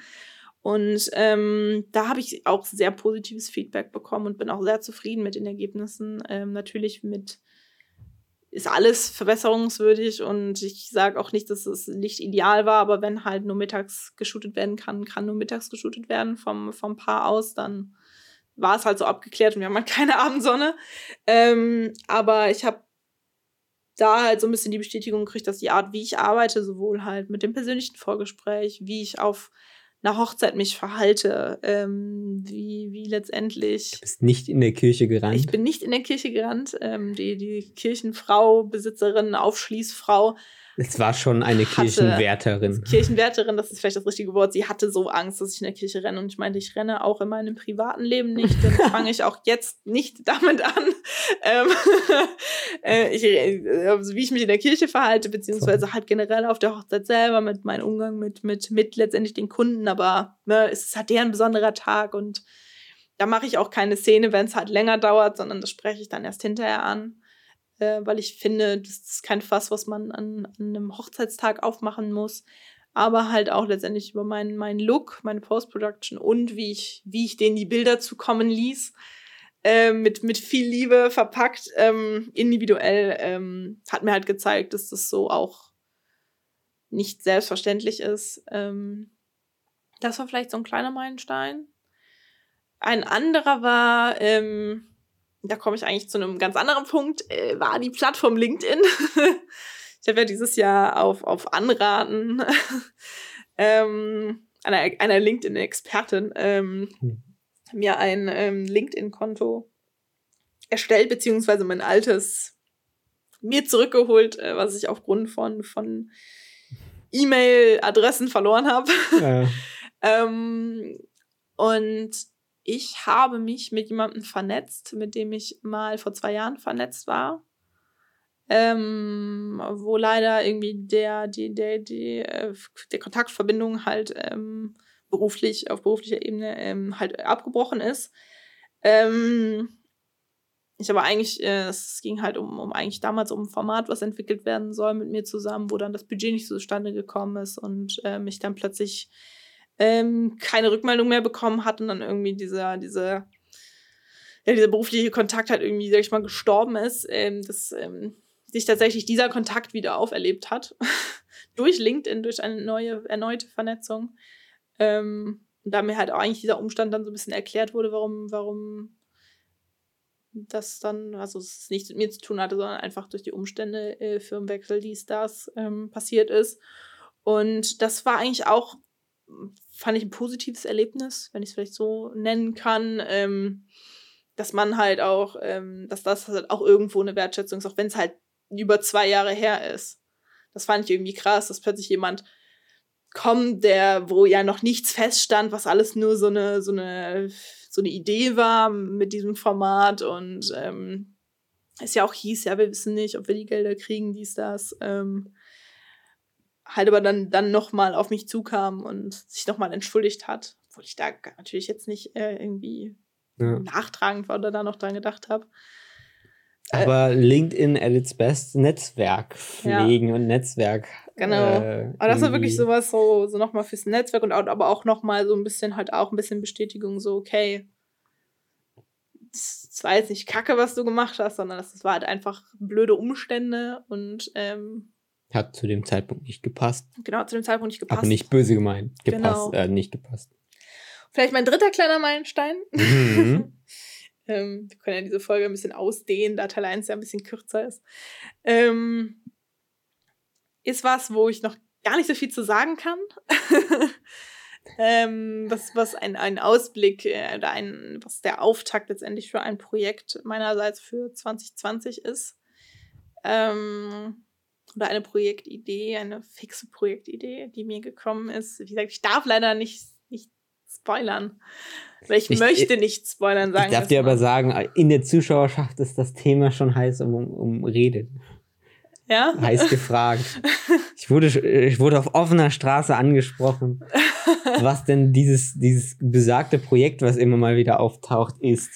Und ähm, da habe ich auch sehr positives Feedback bekommen und bin auch sehr zufrieden mit den Ergebnissen. Ähm, natürlich mit ist alles verbesserungswürdig und ich sage auch nicht, dass es nicht ideal war, aber wenn halt nur mittags geshootet werden kann, kann nur mittags geshootet werden vom, vom Paar aus, dann war es halt so abgeklärt und wir haben halt keine Abendsonne. Ähm, aber ich habe da halt so ein bisschen die Bestätigung gekriegt, dass die Art, wie ich arbeite, sowohl halt mit dem persönlichen Vorgespräch, wie ich auf einer Hochzeit mich verhalte, ähm, wie, wie letztendlich. Du bist nicht in der Kirche gerannt. Ich bin nicht in der Kirche gerannt. Ähm, die, die Kirchenfrau, Besitzerin, Aufschließfrau es war schon eine Kirchenwärterin. Kirchenwärterin, das ist vielleicht das richtige Wort. Sie hatte so Angst, dass ich in der Kirche renne. Und ich meinte, ich renne auch in meinem privaten Leben nicht. Dann fange ich auch jetzt nicht damit an, ähm, äh, ich, äh, wie ich mich in der Kirche verhalte, beziehungsweise halt generell auf der Hochzeit selber mit meinem Umgang mit, mit, mit letztendlich den Kunden. Aber ne, es ist halt deren besonderer Tag und da mache ich auch keine Szene, wenn es halt länger dauert, sondern das spreche ich dann erst hinterher an äh, weil ich finde, das ist kein Fass, was man an, an, einem Hochzeitstag aufmachen muss. Aber halt auch letztendlich über meinen, meinen Look, meine Post-Production und wie ich, wie ich denen die Bilder zukommen ließ. äh, mit, mit viel Liebe verpackt, ähm, individuell, ähm, hat mir halt gezeigt, dass das so auch nicht selbstverständlich ist. Ähm, das war vielleicht so ein kleiner Meilenstein. Ein anderer war, ähm, da komme ich eigentlich zu einem ganz anderen Punkt, äh, war die Plattform LinkedIn. ich habe ja dieses Jahr auf, auf Anraten ähm, einer, einer LinkedIn-Expertin ähm, hm. mir ein ähm, LinkedIn-Konto erstellt, beziehungsweise mein altes mir zurückgeholt, äh, was ich aufgrund von, von E-Mail-Adressen verloren habe. Ja. ähm, und ich habe mich mit jemandem vernetzt, mit dem ich mal vor zwei Jahren vernetzt war. Ähm, wo leider irgendwie der, die, der, die, äh, der Kontaktverbindung halt ähm, beruflich, auf beruflicher Ebene ähm, halt abgebrochen ist. Ähm, ich aber eigentlich, äh, es ging halt um, um eigentlich damals um ein Format, was entwickelt werden soll mit mir zusammen, wo dann das Budget nicht zustande gekommen ist und äh, mich dann plötzlich ähm, keine Rückmeldung mehr bekommen hat und dann irgendwie dieser, dieser, ja, dieser berufliche Kontakt halt irgendwie, sag ich mal, gestorben ist, ähm, dass ähm, sich tatsächlich dieser Kontakt wieder auferlebt hat. durch LinkedIn, durch eine neue, erneute Vernetzung. Ähm, und da mir halt auch eigentlich dieser Umstand dann so ein bisschen erklärt wurde, warum, warum das dann, also es nichts mit mir zu tun hatte, sondern einfach durch die Umstände, äh, Firmenwechsel, dies, das ähm, passiert ist. Und das war eigentlich auch fand ich ein positives Erlebnis, wenn ich es vielleicht so nennen kann. Ähm, dass man halt auch, ähm, dass das halt auch irgendwo eine Wertschätzung ist, auch wenn es halt über zwei Jahre her ist. Das fand ich irgendwie krass, dass plötzlich jemand kommt, der, wo ja noch nichts feststand, was alles nur so eine, so eine, so eine Idee war mit diesem Format und ähm, es ja auch hieß, ja, wir wissen nicht, ob wir die Gelder kriegen, dies, das. Ähm, halt aber dann, dann nochmal auf mich zukam und sich nochmal entschuldigt hat, obwohl ich da natürlich jetzt nicht äh, irgendwie ja. nachtragend war oder da noch dran gedacht habe. Äh, aber äh, LinkedIn at its best, Netzwerk pflegen ja. und Netzwerk. Genau. Äh, aber das war wirklich sowas so, so nochmal fürs Netzwerk und auch, aber auch nochmal so ein bisschen halt auch ein bisschen Bestätigung, so, okay, das war jetzt nicht kacke, was du gemacht hast, sondern das war halt einfach blöde Umstände und ähm, hat zu dem Zeitpunkt nicht gepasst. Genau, zu dem Zeitpunkt nicht gepasst. Aber nicht böse gemeint. Gepasst, genau. äh, nicht gepasst. Vielleicht mein dritter kleiner Meilenstein. Mhm. ähm, wir können ja diese Folge ein bisschen ausdehnen, da Teil 1 ja ein bisschen kürzer ist. Ähm, ist was, wo ich noch gar nicht so viel zu sagen kann. ähm, was, was ein, ein Ausblick äh, oder ein, was der Auftakt letztendlich für ein Projekt meinerseits für 2020 ist. Ähm, oder eine Projektidee, eine fixe Projektidee, die mir gekommen ist. Wie gesagt, ich darf leider nicht, nicht spoilern. Weil ich, ich möchte nicht spoilern sagen. Ich darf dir aber sagen, in der Zuschauerschaft ist das Thema schon heiß um, um Rede. Ja? Heiß gefragt. ich, wurde, ich wurde auf offener Straße angesprochen, was denn dieses, dieses besagte Projekt, was immer mal wieder auftaucht, ist.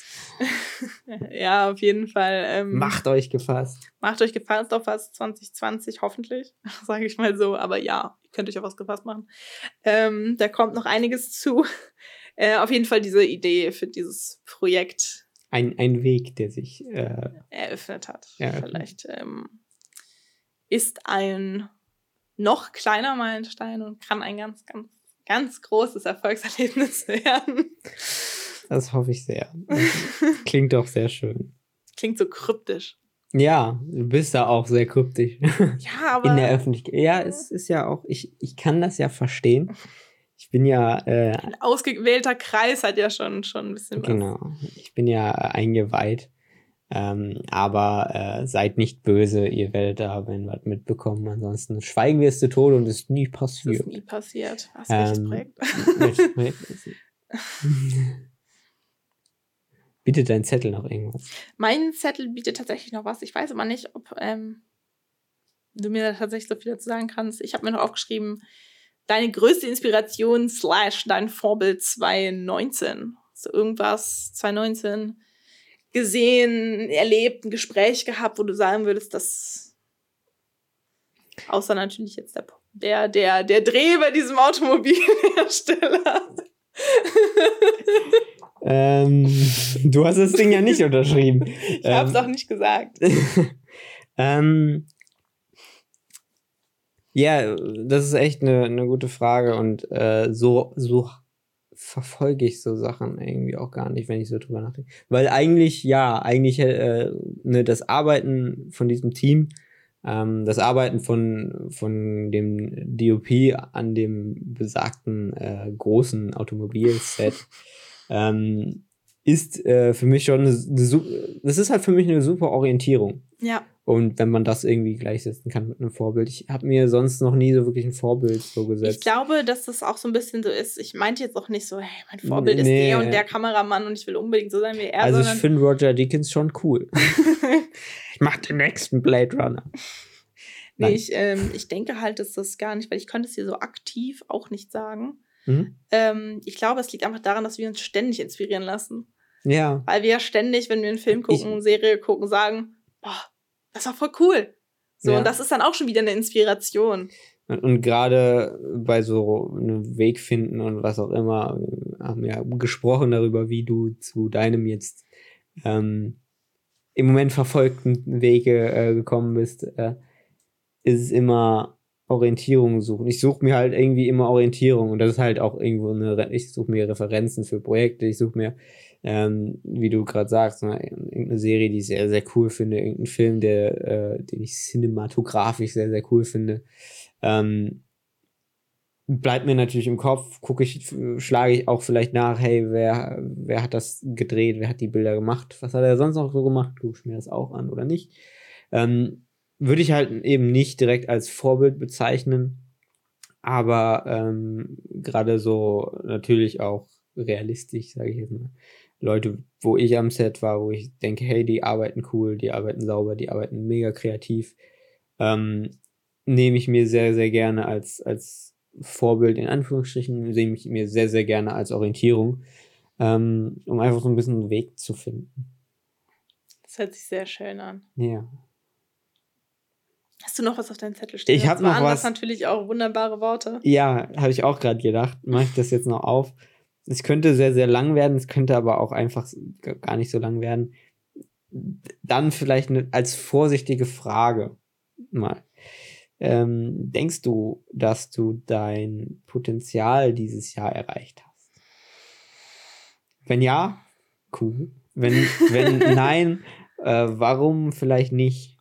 ja, auf jeden Fall. Ähm, macht euch gefasst. Macht euch gefasst auf was 2020, hoffentlich, sage ich mal so. Aber ja, ihr könnt euch auf was gefasst machen. Ähm, da kommt noch einiges zu. Äh, auf jeden Fall diese Idee für dieses Projekt. Ein, ein Weg, der sich äh, eröffnet hat. Eröffnet. Vielleicht ähm, ist ein noch kleiner Meilenstein und kann ein ganz, ganz, ganz großes Erfolgserlebnis werden. Das hoffe ich sehr. klingt doch sehr schön. Klingt so kryptisch. Ja, du bist da auch sehr kryptisch. Ja, aber. In der Öffentlichkeit. Ja, es ist ja auch, ich, ich kann das ja verstehen. Ich bin ja. Äh, ein ausgewählter Kreis hat ja schon, schon ein bisschen was. Genau. Ich bin ja eingeweiht. Ähm, aber äh, seid nicht böse, ihr werdet da wenn was mitbekommen. Ansonsten schweigen wir es zu Tode und es ist nie passiert. Es ist nie passiert. Was ähm, Projekt? Projekt Bietet dein Zettel noch irgendwas? Mein Zettel bietet tatsächlich noch was. Ich weiß aber nicht, ob ähm, du mir da tatsächlich so viel dazu sagen kannst. Ich habe mir noch aufgeschrieben, deine größte Inspiration slash dein Vorbild 2019. So irgendwas 2019 gesehen, erlebt, ein Gespräch gehabt, wo du sagen würdest, dass außer natürlich jetzt der der der, der Dreh bei diesem Automobilhersteller Ähm, du hast das Ding ja nicht unterschrieben. Ich habe es auch nicht gesagt. ähm, ja, das ist echt eine, eine gute Frage und äh, so, so verfolge ich so Sachen irgendwie auch gar nicht, wenn ich so drüber nachdenke. Weil eigentlich, ja, eigentlich äh, ne, das Arbeiten von diesem Team, ähm, das Arbeiten von, von dem DOP an dem besagten äh, großen Automobilset ähm, ist äh, für mich schon eine, eine, das ist halt für mich eine super Orientierung. Ja. Und wenn man das irgendwie gleichsetzen kann mit einem Vorbild. Ich habe mir sonst noch nie so wirklich ein Vorbild so gesetzt. Ich glaube, dass das auch so ein bisschen so ist. Ich meinte jetzt auch nicht so, hey, mein Vorbild nee, ist der und der Kameramann und ich will unbedingt so sein wie er. Also ich finde Roger Deakins schon cool. ich mache den nächsten Blade Runner. Nee, ich, ähm, ich denke halt, dass das gar nicht, weil ich könnte es dir so aktiv auch nicht sagen. Mhm. Ähm, ich glaube, es liegt einfach daran, dass wir uns ständig inspirieren lassen. Ja. Weil wir ja ständig, wenn wir einen Film gucken, ich, Serie gucken, sagen, boah, das war voll cool. So, ja. und das ist dann auch schon wieder eine Inspiration. Und, und gerade bei so einem Weg finden und was auch immer, haben wir ja gesprochen darüber, wie du zu deinem jetzt ähm, im Moment verfolgten Wege äh, gekommen bist, äh, ist es immer Orientierung suchen. Ich suche mir halt irgendwie immer Orientierung und das ist halt auch irgendwo eine, ich suche mir Referenzen für Projekte, ich suche mir ähm, wie du gerade sagst, ne, irgendeine Serie, die ich sehr, sehr cool finde, irgendein Film, der, äh, den ich cinematografisch sehr, sehr cool finde. Ähm, bleibt mir natürlich im Kopf, gucke ich, schlage ich auch vielleicht nach, hey, wer, wer hat das gedreht, wer hat die Bilder gemacht, was hat er sonst noch so gemacht, gucke ich mir das auch an oder nicht. Ähm, würde ich halt eben nicht direkt als Vorbild bezeichnen, aber ähm, gerade so natürlich auch realistisch, sage ich jetzt mal. Leute, wo ich am Set war, wo ich denke, hey, die arbeiten cool, die arbeiten sauber, die arbeiten mega kreativ, ähm, nehme ich mir sehr, sehr gerne als, als Vorbild in Anführungsstrichen, nehme ich mir sehr, sehr gerne als Orientierung, ähm, um einfach so ein bisschen einen Weg zu finden. Das hört sich sehr schön an. Ja. Hast du noch was auf deinem Zettel stehen? Ich habe noch was. natürlich auch wunderbare Worte. Ja, habe ich auch gerade gedacht. Mache ich das jetzt noch auf? Es könnte sehr, sehr lang werden, es könnte aber auch einfach gar nicht so lang werden. Dann vielleicht eine, als vorsichtige Frage mal. Ähm, denkst du, dass du dein Potenzial dieses Jahr erreicht hast? Wenn ja, cool. Wenn, wenn nein, äh, warum vielleicht nicht?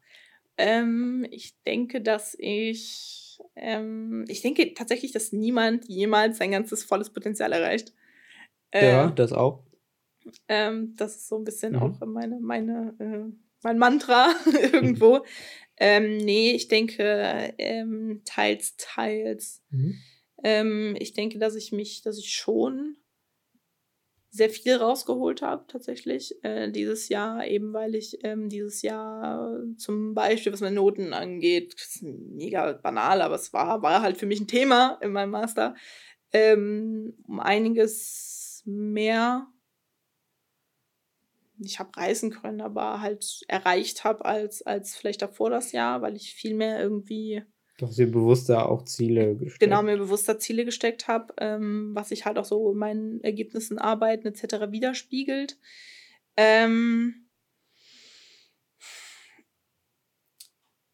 Ähm, ich denke, dass ich. Ähm, ich denke tatsächlich, dass niemand jemals sein ganzes volles Potenzial erreicht. Äh, ja, das auch. Ähm, das ist so ein bisschen mhm. auch meine, meine, äh, mein Mantra irgendwo. ähm, nee, ich denke ähm, teils, teils. Mhm. Ähm, ich denke, dass ich mich, dass ich schon sehr viel rausgeholt habe, tatsächlich, äh, dieses Jahr, eben weil ich ähm, dieses Jahr zum Beispiel, was meine Noten angeht, mega banal, aber es war, war halt für mich ein Thema in meinem Master, ähm, um einiges mehr, ich habe reisen können, aber halt erreicht habe als, als vielleicht davor das Jahr, weil ich viel mehr irgendwie. Doch sehr bewusster auch Ziele gesteckt. Genau, mir bewusster Ziele gesteckt habe, ähm, was sich halt auch so in meinen Ergebnissen, Arbeiten etc. widerspiegelt. Ähm,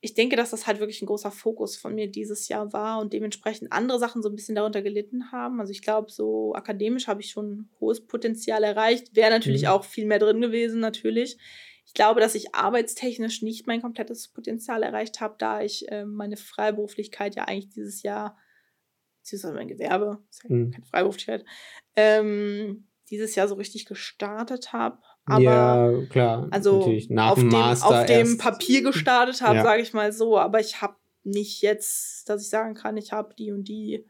ich denke, dass das halt wirklich ein großer Fokus von mir dieses Jahr war und dementsprechend andere Sachen so ein bisschen darunter gelitten haben. Also ich glaube, so akademisch habe ich schon hohes Potenzial erreicht. Wäre natürlich mhm. auch viel mehr drin gewesen, natürlich. Ich glaube, dass ich arbeitstechnisch nicht mein komplettes Potenzial erreicht habe, da ich äh, meine Freiberuflichkeit ja eigentlich dieses Jahr, beziehungsweise mein Gewerbe, ist ja mhm. keine Freiberuflichkeit, ähm, dieses Jahr so richtig gestartet habe. Aber ja, klar. Also auf, dem, auf dem Papier gestartet habe, ja. sage ich mal so. Aber ich habe nicht jetzt, dass ich sagen kann, ich habe die und die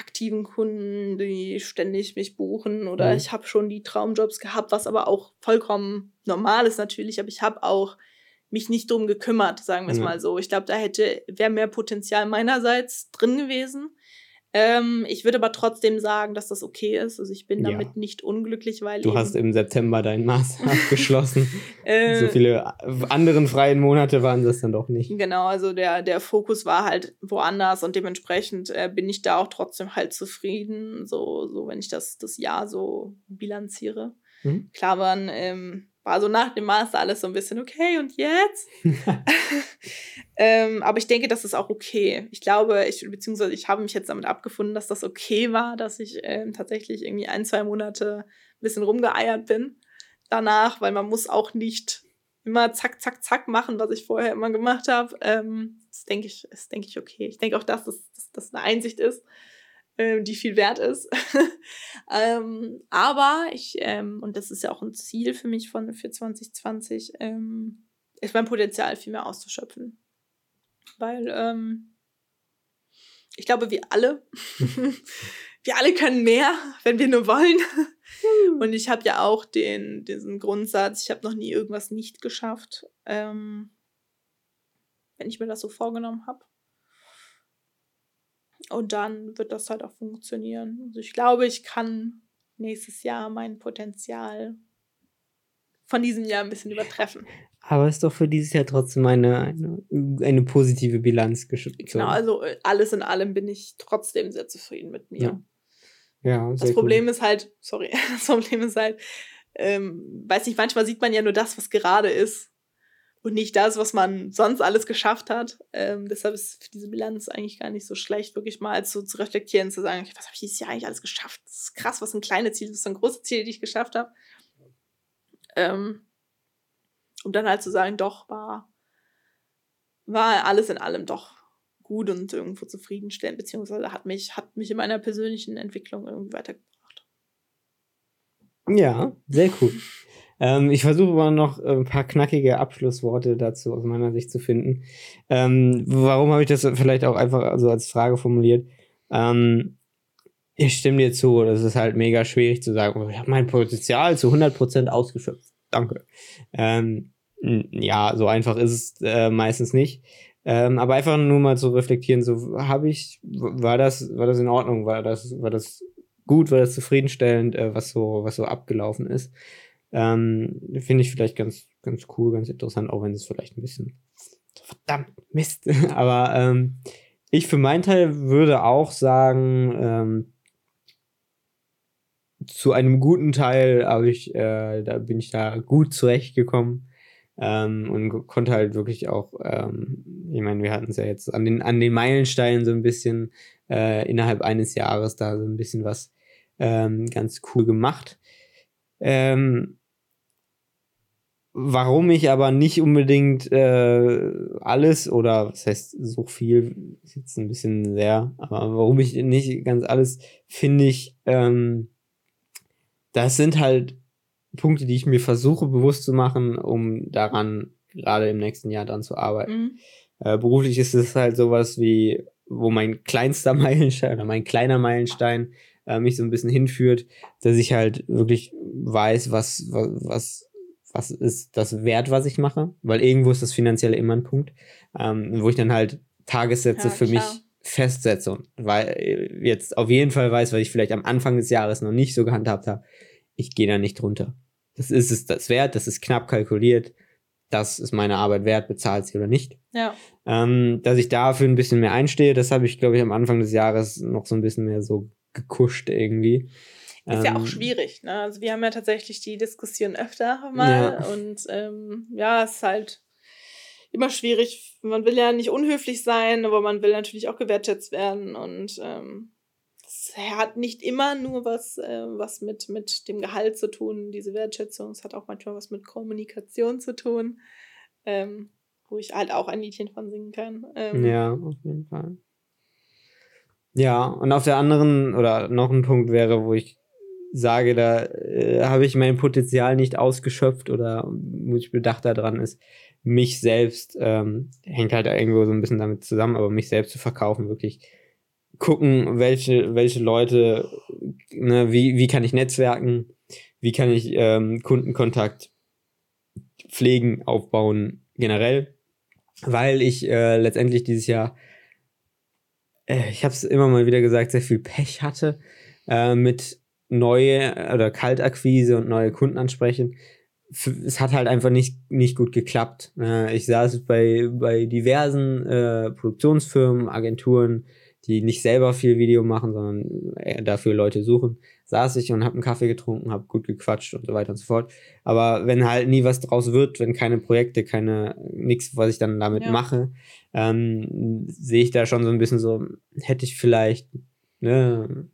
aktiven Kunden, die ständig mich buchen oder mhm. ich habe schon die Traumjobs gehabt, was aber auch vollkommen normal ist natürlich, aber ich habe auch mich nicht drum gekümmert, sagen wir es mhm. mal so. Ich glaube, da hätte wäre mehr Potenzial meinerseits drin gewesen. Ähm, ich würde aber trotzdem sagen, dass das okay ist. Also ich bin damit ja. nicht unglücklich, weil. Du hast im September deinen Master abgeschlossen. äh, so viele anderen freien Monate waren das dann doch nicht. Genau, also der, der Fokus war halt woanders und dementsprechend äh, bin ich da auch trotzdem halt zufrieden, so, so wenn ich das, das Jahr so bilanziere. Mhm. Klar waren ähm, war so nach dem Master alles so ein bisschen okay und jetzt? ähm, aber ich denke, das ist auch okay. Ich glaube, ich, beziehungsweise ich habe mich jetzt damit abgefunden, dass das okay war, dass ich ähm, tatsächlich irgendwie ein, zwei Monate ein bisschen rumgeeiert bin danach, weil man muss auch nicht immer zack, zack, zack machen, was ich vorher immer gemacht habe. Ähm, das denke ich, denke ich okay. Ich denke auch, dass das, dass das eine Einsicht ist, äh, die viel wert ist. ähm, aber ich, ähm, und das ist ja auch ein Ziel für mich von, für 2020, ähm, ist mein Potenzial viel mehr auszuschöpfen. Weil ähm, ich glaube, wir alle, wir alle können mehr, wenn wir nur wollen. Und ich habe ja auch den, diesen Grundsatz, ich habe noch nie irgendwas nicht geschafft, ähm, wenn ich mir das so vorgenommen habe. Und dann wird das halt auch funktionieren. Also ich glaube, ich kann nächstes Jahr mein Potenzial von diesem Jahr ein bisschen übertreffen. Aber es ist doch für dieses Jahr trotzdem eine, eine, eine positive Bilanz geschützt. Genau, also äh, alles in allem bin ich trotzdem sehr zufrieden mit mir. Ja. Ja, das Problem gut. ist halt, sorry, das Problem ist halt, ähm, weiß nicht, manchmal sieht man ja nur das, was gerade ist und nicht das, was man sonst alles geschafft hat. Ähm, deshalb ist diese Bilanz eigentlich gar nicht so schlecht, wirklich mal so zu reflektieren, zu sagen, was habe ich dieses Jahr eigentlich alles geschafft? Das ist krass, was ein kleines Ziel, was ein großes Ziel, die ich geschafft habe. Ähm, um dann halt zu sagen, doch, war, war alles in allem doch gut und irgendwo zufriedenstellend, beziehungsweise hat mich, hat mich in meiner persönlichen Entwicklung irgendwie weitergebracht. Ja, sehr cool. Ähm, ich versuche mal noch äh, ein paar knackige Abschlussworte dazu aus meiner Sicht zu finden. Ähm, warum habe ich das vielleicht auch einfach so als Frage formuliert? Ähm, ich stimme dir zu, das ist halt mega schwierig zu sagen, ich habe mein Potenzial zu 100% ausgeschöpft. Danke. Ähm, ja, so einfach ist es äh, meistens nicht. Ähm, aber einfach nur mal zu reflektieren, so habe ich, war das, war das in Ordnung, war das, war das gut, war das zufriedenstellend, äh, was so, was so abgelaufen ist. Ähm, Finde ich vielleicht ganz, ganz cool, ganz interessant, auch wenn es vielleicht ein bisschen verdammt Mist. Aber ähm, ich für meinen Teil würde auch sagen, ähm, zu einem guten Teil habe ich, äh, da bin ich da gut zurechtgekommen. Ähm, und konnte halt wirklich auch, ähm, ich meine, wir hatten es ja jetzt an den, an den Meilensteinen so ein bisschen äh, innerhalb eines Jahres da so ein bisschen was ähm, ganz cool gemacht. Ähm, Warum ich aber nicht unbedingt äh, alles oder was heißt so viel, ist jetzt ein bisschen sehr, aber warum ich nicht ganz alles finde ich, ähm, das sind halt Punkte, die ich mir versuche bewusst zu machen, um daran gerade im nächsten Jahr dann zu arbeiten. Mhm. Äh, beruflich ist es halt sowas wie, wo mein kleinster Meilenstein oder mein kleiner Meilenstein äh, mich so ein bisschen hinführt, dass ich halt wirklich weiß, was, was, was was ist das wert, was ich mache, weil irgendwo ist das finanzielle immer ein Punkt, ähm, wo ich dann halt Tagessätze ja, für klar. mich festsetze weil äh, jetzt auf jeden Fall weiß, weil ich vielleicht am Anfang des Jahres noch nicht so gehandhabt habe, ich gehe da nicht drunter. Das ist es das wert, das ist knapp kalkuliert, das ist meine Arbeit wert, bezahlt sie oder nicht. Ja. Ähm, dass ich dafür ein bisschen mehr einstehe, das habe ich, glaube ich, am Anfang des Jahres noch so ein bisschen mehr so gekuscht irgendwie. Ist ja auch ähm, schwierig, ne? Also wir haben ja tatsächlich die Diskussion öfter mal ja. und ähm, ja, es ist halt immer schwierig. Man will ja nicht unhöflich sein, aber man will natürlich auch gewertschätzt werden und ähm, es hat nicht immer nur was, äh, was mit, mit dem Gehalt zu tun, diese Wertschätzung. Es hat auch manchmal was mit Kommunikation zu tun, ähm, wo ich halt auch ein Liedchen von singen kann. Ähm, ja, auf jeden Fall. Ja, und auf der anderen, oder noch ein Punkt wäre, wo ich sage, da äh, habe ich mein Potenzial nicht ausgeschöpft oder wo ich bedacht daran ist, mich selbst, ähm, hängt halt irgendwo so ein bisschen damit zusammen, aber mich selbst zu verkaufen, wirklich gucken, welche, welche Leute, ne, wie, wie kann ich netzwerken, wie kann ich ähm, Kundenkontakt pflegen, aufbauen, generell, weil ich äh, letztendlich dieses Jahr äh, ich habe es immer mal wieder gesagt, sehr viel Pech hatte äh, mit neue oder Kaltakquise und neue Kunden ansprechen. Es hat halt einfach nicht, nicht gut geklappt. Äh, ich saß bei, bei diversen äh, Produktionsfirmen, Agenturen, die nicht selber viel Video machen, sondern dafür Leute suchen, saß ich und habe einen Kaffee getrunken, habe gut gequatscht und so weiter und so fort. Aber wenn halt nie was draus wird, wenn keine Projekte, keine nichts, was ich dann damit ja. mache, ähm, sehe ich da schon so ein bisschen so, hätte ich vielleicht ne,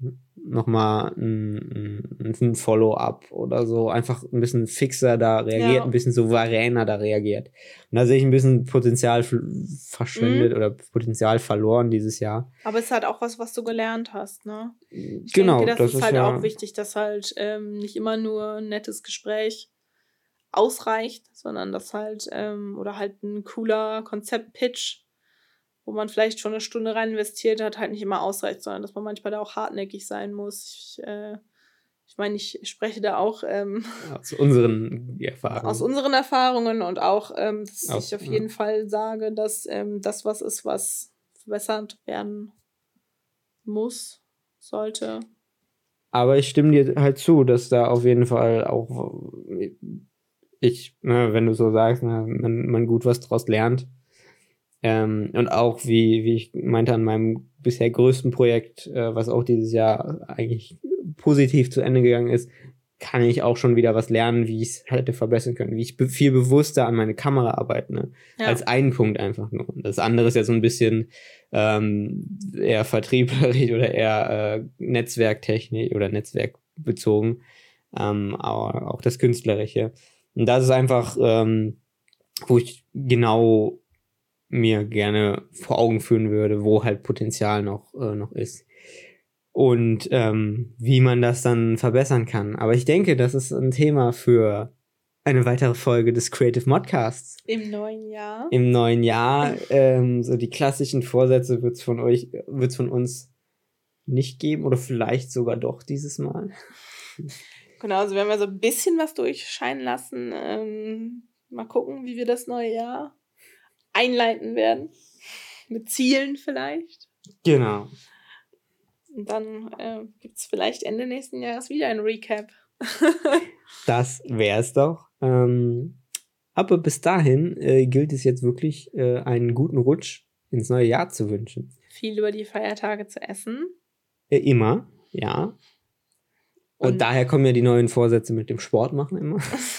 nochmal ein, ein Follow-up oder so, einfach ein bisschen fixer da reagiert, ja. ein bisschen souveräner da reagiert. Und da sehe ich ein bisschen Potenzial verschwendet mhm. oder Potenzial verloren dieses Jahr. Aber es ist halt auch was, was du gelernt hast, ne? Ich genau. Denke, das, das ist, ist halt ja auch wichtig, dass halt ähm, nicht immer nur ein nettes Gespräch ausreicht, sondern dass halt, ähm, oder halt ein cooler Konzept-Pitch wo man vielleicht schon eine Stunde rein investiert hat, halt nicht immer ausreicht, sondern dass man manchmal da auch hartnäckig sein muss. Ich, äh, ich meine, ich spreche da auch ähm, aus unseren Erfahrungen. Aus unseren Erfahrungen und auch, ähm, dass aus, ich auf jeden Fall sage, dass ähm, das was ist, was verbessert werden muss, sollte. Aber ich stimme dir halt zu, dass da auf jeden Fall auch ich, ne, wenn du so sagst, ne, man, man gut was draus lernt. Ähm, und auch, wie, wie ich meinte, an meinem bisher größten Projekt, äh, was auch dieses Jahr eigentlich positiv zu Ende gegangen ist, kann ich auch schon wieder was lernen, wie ich es hätte verbessern können, wie ich be viel bewusster an meine Kamera arbeite, ne? Ja. Als einen Punkt einfach nur. Das andere ist ja so ein bisschen ähm, eher vertrieblerisch oder eher äh, Netzwerktechnik oder netzwerkbezogen, ähm, aber auch das Künstlerische. Und das ist einfach, ähm, wo ich genau mir gerne vor Augen führen würde, wo halt Potenzial noch, äh, noch ist. Und ähm, wie man das dann verbessern kann. Aber ich denke, das ist ein Thema für eine weitere Folge des Creative Modcasts. Im neuen Jahr. Im neuen Jahr. ähm, so die klassischen Vorsätze wird es von euch, wird's von uns nicht geben oder vielleicht sogar doch dieses Mal. Genau, also wir haben ja so ein bisschen was durchscheinen lassen. Ähm, mal gucken, wie wir das neue Jahr einleiten werden. Mit Zielen vielleicht. Genau. Und dann äh, gibt es vielleicht Ende nächsten Jahres wieder ein Recap. das wäre es doch. Ähm, aber bis dahin äh, gilt es jetzt wirklich, äh, einen guten Rutsch ins neue Jahr zu wünschen. Viel über die Feiertage zu essen. Äh, immer, ja. Und, und, daher kommen ja die neuen Vorsätze mit dem Sport machen immer.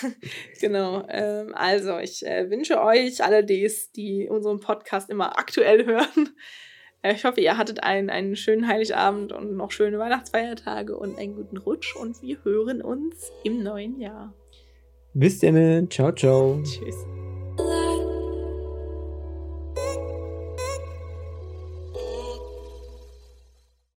genau. Ähm, also, ich äh, wünsche euch alle dies, die unseren Podcast immer aktuell hören. Äh, ich hoffe, ihr hattet einen, einen schönen Heiligabend und noch schöne Weihnachtsfeiertage und einen guten Rutsch. Und wir hören uns im neuen Jahr. Bis dann. Ciao, ciao. Tschüss.